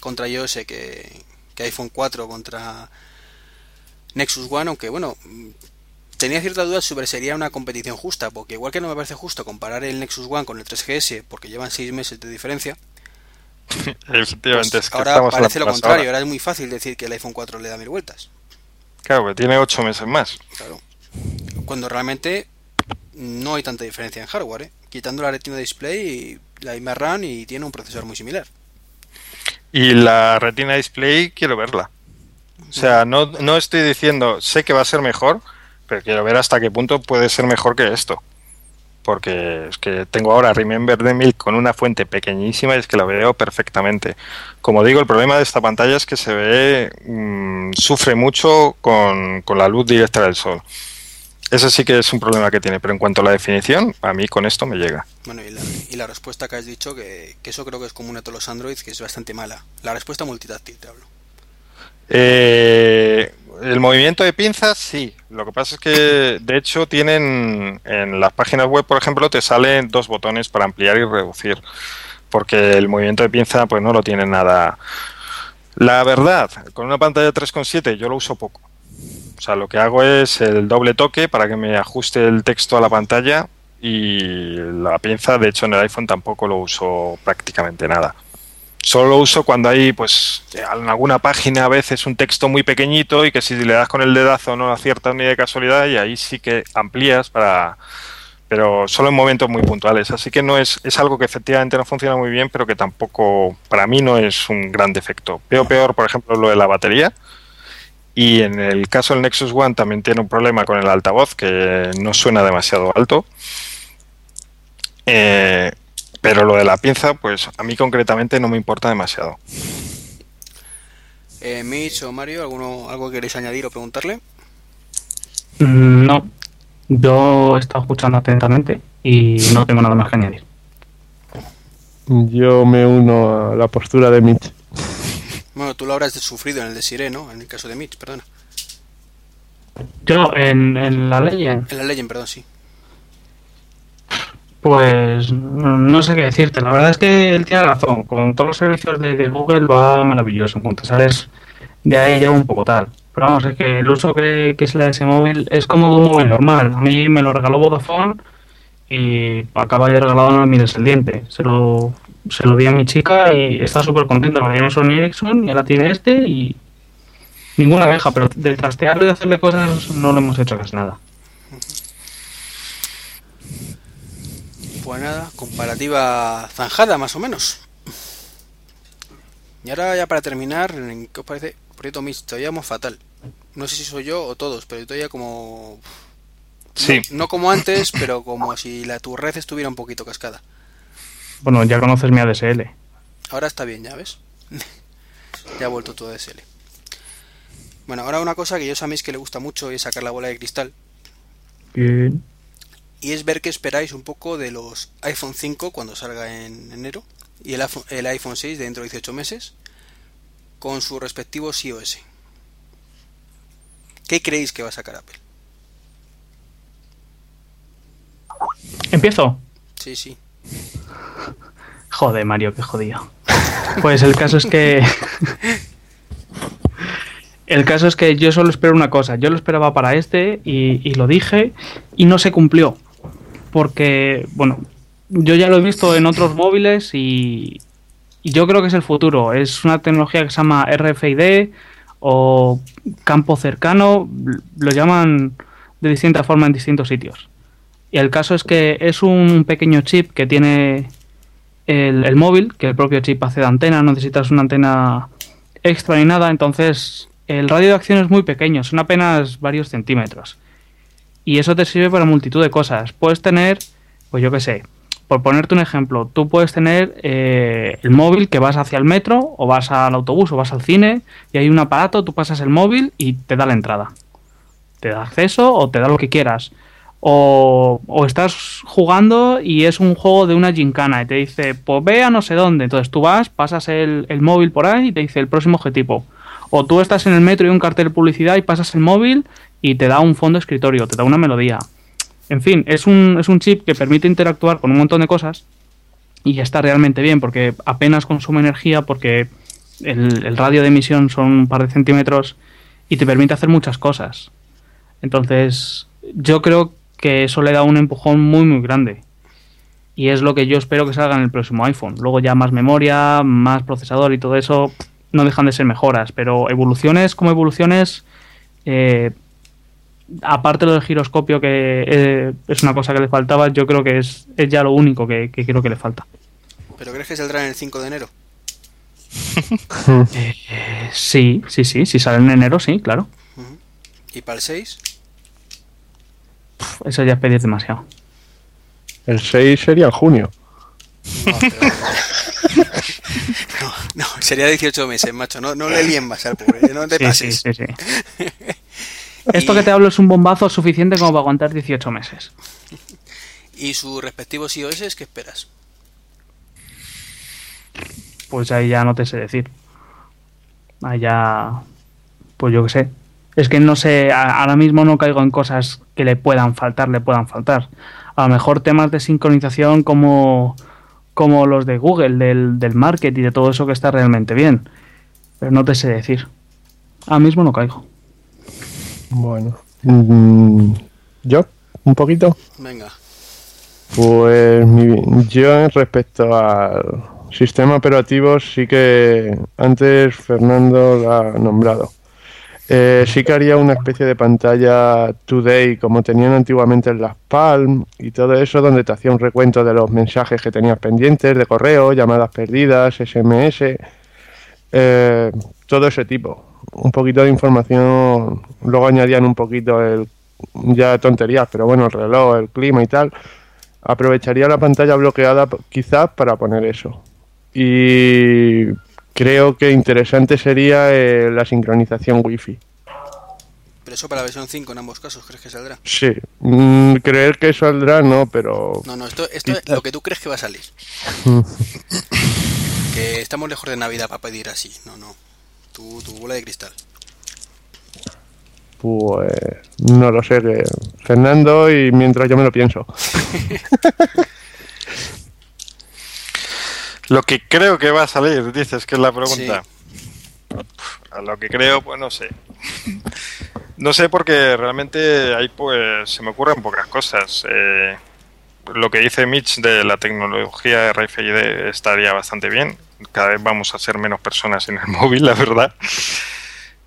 contra iOS que, que iPhone 4 contra Nexus One, aunque bueno, tenía ciertas dudas sobre si sería una competición justa, porque igual que no me parece justo comparar el Nexus One con el 3GS, porque llevan 6 meses de diferencia, Efectivamente, pues es que ahora parece lo contrario, ahora es muy fácil decir que el iPhone 4 le da mil vueltas. Claro, que tiene ocho meses más. Claro. Cuando realmente no hay tanta diferencia en hardware, ¿eh? Quitando la Retina Display, la misma RAM y tiene un procesador muy similar. Y la Retina Display quiero verla. O sea, no, no estoy diciendo, sé que va a ser mejor, pero quiero ver hasta qué punto puede ser mejor que esto. Porque es que tengo ahora Remember the Milk con una fuente pequeñísima y es que la veo perfectamente. Como digo, el problema de esta pantalla es que se ve, mm, sufre mucho con, con la luz directa del sol. Ese sí que es un problema que tiene, pero en cuanto a la definición, a mí con esto me llega. Bueno, y la, y la respuesta que has dicho, que, que eso creo que es común a todos los Androids, que es bastante mala. La respuesta multitáctil, te hablo. Eh, el movimiento de pinzas, sí. Lo que pasa es que, de hecho, tienen en las páginas web, por ejemplo, te salen dos botones para ampliar y reducir, porque el movimiento de pinza, pues no lo tiene nada. La verdad, con una pantalla 3,7 yo lo uso poco. O sea, lo que hago es el doble toque para que me ajuste el texto a la pantalla y la pinza, de hecho, en el iPhone tampoco lo uso prácticamente nada. Solo lo uso cuando hay, pues, en alguna página a veces un texto muy pequeñito y que si le das con el dedazo no aciertas ni de casualidad y ahí sí que amplías para... Pero solo en momentos muy puntuales. Así que no es, es algo que efectivamente no funciona muy bien, pero que tampoco, para mí, no es un gran defecto. Veo peor, por ejemplo, lo de la batería. Y en el caso del Nexus One también tiene un problema con el altavoz, que no suena demasiado alto. Eh, pero lo de la pinza, pues a mí concretamente no me importa demasiado. Eh, Mitch o Mario, ¿alguno, ¿algo que queréis añadir o preguntarle? Mm, No, yo he estado escuchando atentamente y no tengo nada más que añadir. Yo me uno a la postura de Mitch. Bueno, tú lo habrás sufrido en el de Siré, ¿no? En el caso de Mitch, perdona. Yo, en, en la ley, En la Legend, perdón, sí. pues no sé qué decirte. La verdad es que él tiene razón. Con todos los servicios de, de Google va maravilloso. En cuanto sales de ahí ya un poco tal. Pero vamos, es que el uso que, que se le da a ese móvil es como un móvil normal. A mí me lo regaló Vodafone y acaba de regalado a mi descendiente. Se lo, se lo di a mi chica y está súper contenta. Me dio un Sony Ericsson y ahora tiene este y ninguna queja. Pero de trastearlo y de hacerle cosas no le hemos hecho casi nada. Pues nada, comparativa zanjada, más o menos. Y ahora ya para terminar, ¿qué os parece? Proyecto Mitch, te oíamos fatal. No sé si soy yo o todos, pero oía como... Sí, No, no como antes, pero como si la tu red estuviera un poquito cascada. Bueno, ya conoces mi ADSL. Ahora está bien, ya ves. ya ha vuelto todo DSL. Bueno, ahora una cosa que yo sabéis que le gusta mucho es sacar la bola de cristal. Bien. Y es ver qué esperáis un poco de los iPhone 5 cuando salga en enero y el iPhone, el iPhone 6 dentro de 18 meses con sus respectivos iOS. ¿Qué creéis que va a sacar Apple? ¿Empiezo? Sí, sí. Joder, Mario, qué jodido. Pues el caso es que. el caso es que yo solo espero una cosa. Yo lo esperaba para este y, lo dije y no se cumplió. Porque, bueno, yo ya lo he visto en otros móviles y, y yo creo que es el futuro. Es una tecnología que se llama RFID o campo cercano, lo llaman de distinta forma en distintos sitios. Y el caso es que es un pequeño chip que tiene el, móvil, que el propio chip hace de antena, no necesitas una antena extra ni nada, entonces el radio de acción es muy pequeño, son apenas varios centímetros. Y eso te sirve para multitud de cosas. Puedes tener, pues yo qué sé, por ponerte un ejemplo, tú puedes tener eh, el móvil que vas hacia el metro o vas al autobús o vas al cine y hay un aparato, tú pasas el móvil y te da la entrada. Te da acceso o te da lo que quieras. O, o estás jugando y es un juego de una gincana y te dice, pues ve a no sé dónde. Entonces tú vas, pasas el, el móvil por ahí y te dice el próximo objetivo. O tú estás en el metro y un cartel de publicidad y pasas el móvil y te da un fondo escritorio, te da una melodía. En fin, es un, es un chip que permite interactuar con un montón de cosas y está realmente bien porque apenas consume energía porque el, el radio de emisión son un par de centímetros y te permite hacer muchas cosas. Entonces, yo creo eso le da un empujón muy, muy grande. Y es lo que yo espero que salga en el próximo iPhone. Luego ya más memoria, más procesador y todo eso no dejan de ser mejoras. Pero evoluciones como evoluciones, eh, aparte lo del giroscopio, que eh, es una cosa que le faltaba, yo creo que es, es ya lo único que, que creo que le falta. ¿Pero crees que saldrá en el 5 de enero? Eh, sí, sí, sí. Si sale en enero, sí, claro. ¿Y para el 6? Eso ya es pedir demasiado. El 6 sería en junio. No, pero- no, no, sería 18 meses, macho. No, no le líen más al pobre, no te Sí, pases. sí, sí, sí. Esto que te hablo es un bombazo suficiente como para aguantar 18 meses. ¿Y sus respectivos iOS qué esperas? Pues ahí ya no te sé decir. Ahí ya. Pues yo qué sé. Es que no sé, a- ahora mismo no caigo en cosas que le puedan faltar, le puedan faltar. A lo mejor temas de sincronización como, como los de Google, del, del market y de todo eso que está realmente bien. Pero no te sé decir. Ahora mismo no caigo. Bueno. Mm, ¿Yo? ¿Un poquito? Venga. Pues mi- yo respecto al sistema operativo sí que antes Fernando lo ha nombrado. Eh, sí que haría una especie de pantalla today como tenían antiguamente en las Palm y todo eso donde te hacía un recuento de los mensajes que tenías pendientes de correo, llamadas perdidas, SMS, eh, todo ese tipo. Un poquito de información, luego añadían un poquito el ya tonterías, pero bueno, el reloj, el clima y tal aprovecharía la pantalla bloqueada quizás para poner eso. Y creo que interesante sería eh, la sincronización wifi. Pero eso para la versión 5 en ambos casos, ¿crees que saldrá? Sí, mm, creer que saldrá no, pero No, no, esto, esto es lo que tú crees que va a salir. que estamos lejos de Navidad para pedir así. No, no. Tu, tu bola de cristal. pues no lo sé. Que Fernando y mientras yo me lo pienso. Lo que creo que va a salir, dices que es la pregunta. A lo que creo, pues no sé. No sé porque realmente ahí pues se me ocurren pocas cosas. Eh, lo que dice Mitch de la tecnología RFID estaría bastante bien. Cada vez vamos a ser menos personas en el móvil, la verdad.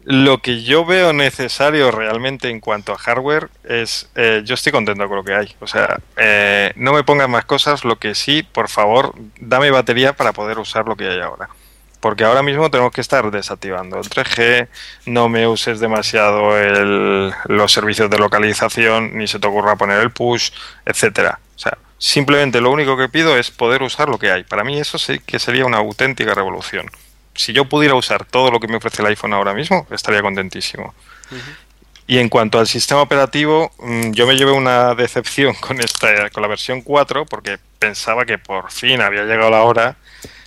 Lo que yo veo necesario realmente en cuanto a hardware es, eh, yo estoy contento con lo que hay. O sea, eh, no me pongas más cosas, lo que sí, por favor, dame batería para poder usar lo que hay ahora. Porque ahora mismo tenemos que estar desactivando el 3G, no me uses demasiado el- los servicios de localización, ni se te ocurra poner el push, etcétera. O sea, simplemente lo único que pido es poder usar lo que hay. Para mí eso sí que sería una auténtica revolución. Si yo pudiera usar todo lo que me ofrece el iPhone ahora mismo, estaría contentísimo. Y en cuanto al sistema operativo, mm, yo me llevé una decepción con esta, con la versión 4, porque pensaba que por fin había llegado la hora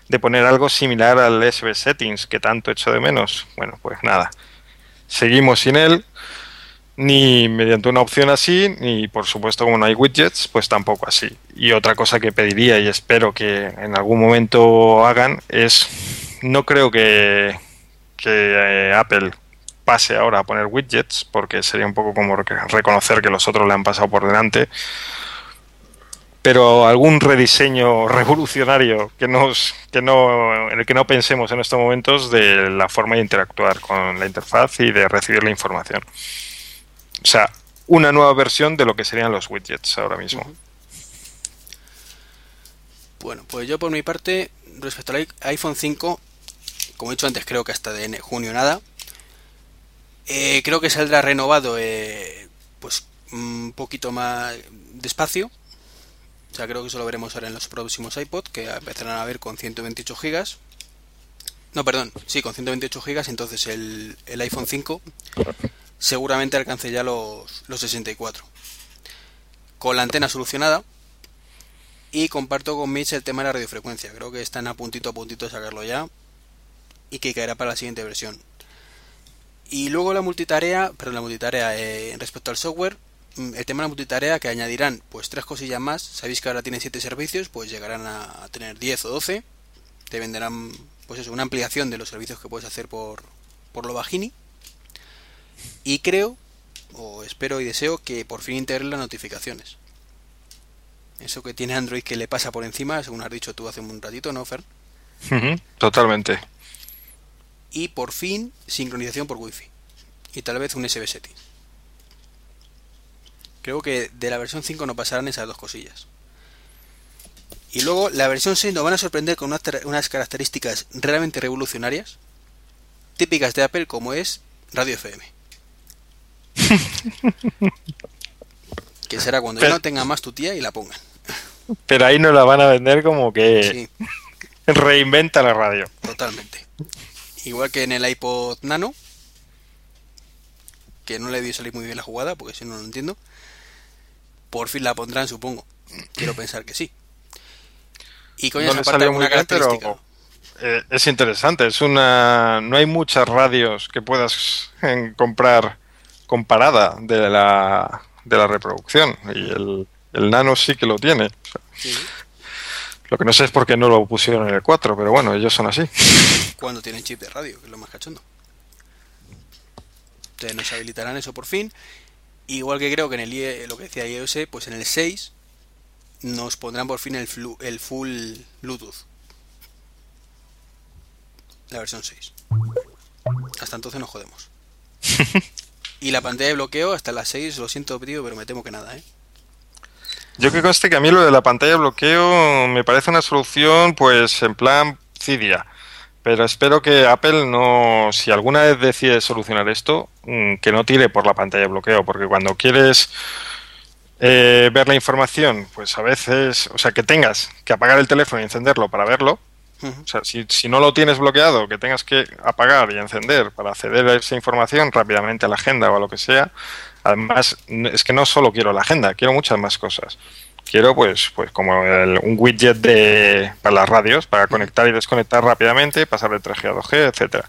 de poner algo similar al SV Settings, que tanto echo de menos. Bueno, pues nada. Seguimos sin él, ni mediante una opción así, ni por supuesto como no hay widgets, pues tampoco así. Y otra cosa que pediría y espero que en algún momento hagan es no creo que, que eh, Apple pase ahora a poner widgets, porque sería un poco como reconocer que los otros le han pasado por delante. Pero algún rediseño revolucionario que nos, que no, en el que no pensemos en estos momentos de la forma de interactuar con la interfaz y de recibir la información. O sea, una nueva versión de lo que serían los widgets ahora mismo. Bueno, pues yo por mi parte, respecto al iPhone 5, como he dicho antes, creo que hasta de junio nada. Eh, creo que saldrá renovado eh, pues un poquito más despacio. O sea, creo que eso lo veremos ahora en los próximos iPod, que empezarán a ver con 128 GB. No, perdón, sí, con 128 GB, entonces el, iPhone 5 seguramente alcance ya los, los 64. Con la antena solucionada. Y comparto con Mitch el tema de la radiofrecuencia. Creo que están a puntito a puntito de sacarlo ya. Y que caerá para la siguiente versión. Y luego la multitarea, perdón, la multitarea eh, respecto al software, mm, el tema de la multitarea que añadirán pues tres cosillas más. Sabéis que ahora tienen siete servicios, pues llegarán a tener 10 o 12. Te venderán pues eso, una ampliación de los servicios que puedes hacer por, por lo bajini. Y creo, o espero y deseo que por fin integren las notificaciones. Eso que tiene Android que le pasa por encima, según has dicho tú hace un ratito, ¿no, Fer? totalmente y por fin sincronización por wifi. Y tal vez un SB setting. Creo que de la versión 5 no pasarán esas dos cosillas. Y luego la versión 6 nos van a sorprender con unas, características realmente revolucionarias típicas de Apple como es radio FM que será cuando ya no tenga más tu tía y la pongan. Pero ahí nos la van a vender como que reinventa la radio. Totalmente Igual que en el iPod Nano, que no le dio salir muy bien la jugada, porque si no, lo entiendo. Por fin la pondrán, supongo. Quiero pensar que sí. Y con esa parte una característica. Eh, es interesante, es una no hay muchas radios que puedas comprar comparada de la, de la reproducción y el, el nano sí que lo tiene. Lo que no sé es por qué no lo pusieron en el 4, pero bueno, ellos son así. Cuando tienen chip de radio, que es lo más cachondo. Entonces nos habilitarán eso por fin. Igual que creo que en el lo que decía iOS, pues en el 6 nos pondrán por fin el, el full Bluetooth. La versión 6. Hasta entonces nos jodemos. y la pantalla de bloqueo hasta las 6, lo siento, tío, pero me temo que nada, ¿eh? Yo que conste que a mí lo de la pantalla de bloqueo me parece una solución, pues en plan Cydia. Pero espero que Apple no, si alguna vez decide solucionar esto, mm, que no tire por la pantalla de bloqueo, porque cuando quieres eh, ver la información, pues a veces, o sea, que tengas que apagar el teléfono y encenderlo para verlo. O sea, si, si no lo tienes bloqueado, que tengas que apagar y encender para acceder a esa información rápidamente a la agenda o a lo que sea, Además, es que no solo quiero la agenda, quiero muchas más cosas. Quiero, pues, pues como un widget de, para las radios, para conectar y desconectar rápidamente, pasar de 3G a 2G, etcétera.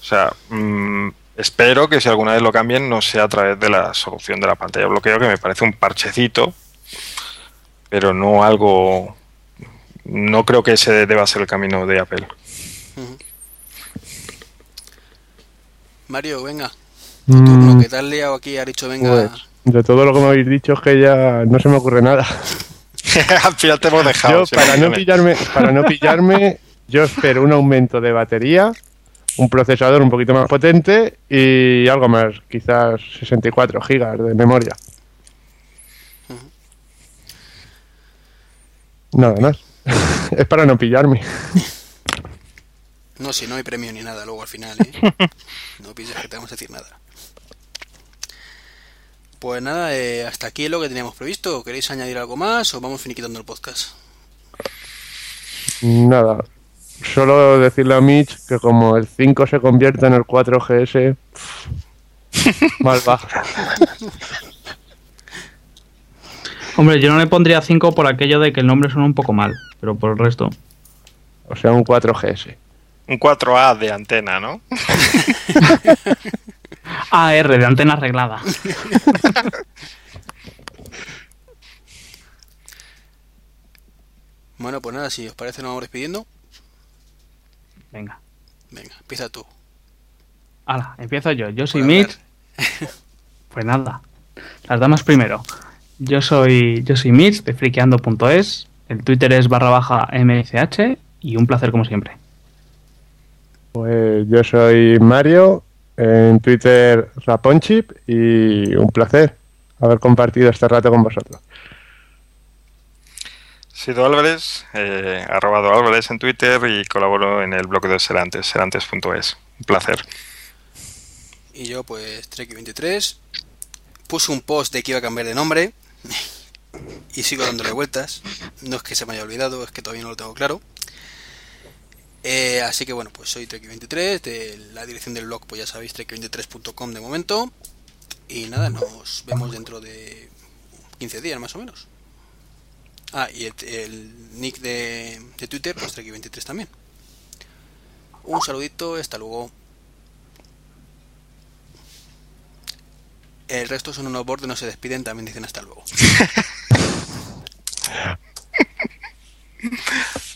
O sea, mm, espero que si alguna vez lo cambien no sea a través de la solución de la pantalla de bloqueo, que me parece un parchecito, pero no algo. No creo que ese deba ser el camino de Apple. Mario, venga. Mm. ¿qué tal liado aquí? Ha dicho, venga. Pues, de todo lo que me habéis dicho es que ya no se me ocurre nada. Al final te hemos dejado. Yo, para no, pillarme, para no pillarme, yo espero un aumento de batería, un procesador un poquito más potente y algo más, quizás 64 gigas de memoria. Nada más. es para no pillarme. No, si no hay premio ni nada luego al final, ¿eh? No pienses que te vamos a decir nada. Pues nada, eh, hasta aquí es lo que teníamos previsto. ¿Queréis añadir algo más o vamos finiquitando el podcast? Nada. Solo decirle a Mitch que como el 5 se convierte en el 4GS, mal va. Hombre, yo no le pondría 5 por aquello de que el nombre suena un poco mal, pero por el resto. O sea, un 4GS. Un 4A de antena, ¿no? AR, de antena arreglada. bueno, pues nada, si os parece, nos vamos despidiendo. Venga. Venga, empieza tú. Hala, empiezo yo. Yo soy. Mitch. Pues nada. Las damas primero. Yo soy, yo soy Mitch de friqueando.es. El Twitter es barra baja MCH. Y un placer como siempre. Pues yo soy Mario, en Twitter Raponchip y un placer haber compartido este rato con vosotros. Sido Álvarez, eh, arroba Do Álvarez en Twitter y colaboro en el blog de Serantes, serantes.es. Un placer. Y yo, pues, Trek23. Puse un post de que iba a cambiar de nombre. Y sigo dándole vueltas. No es que se me haya olvidado, es que todavía no lo tengo claro. Eh, así que bueno, pues soy Trek23, de la dirección del blog pues ya sabéis trek23.com de momento. Y nada, nos vemos dentro de 15 días más o menos. Ah, y el, nick de, de Twitter, pues Trek23 también. Un saludito, hasta luego. El resto son unos bordes, no se despiden, también dicen hasta luego.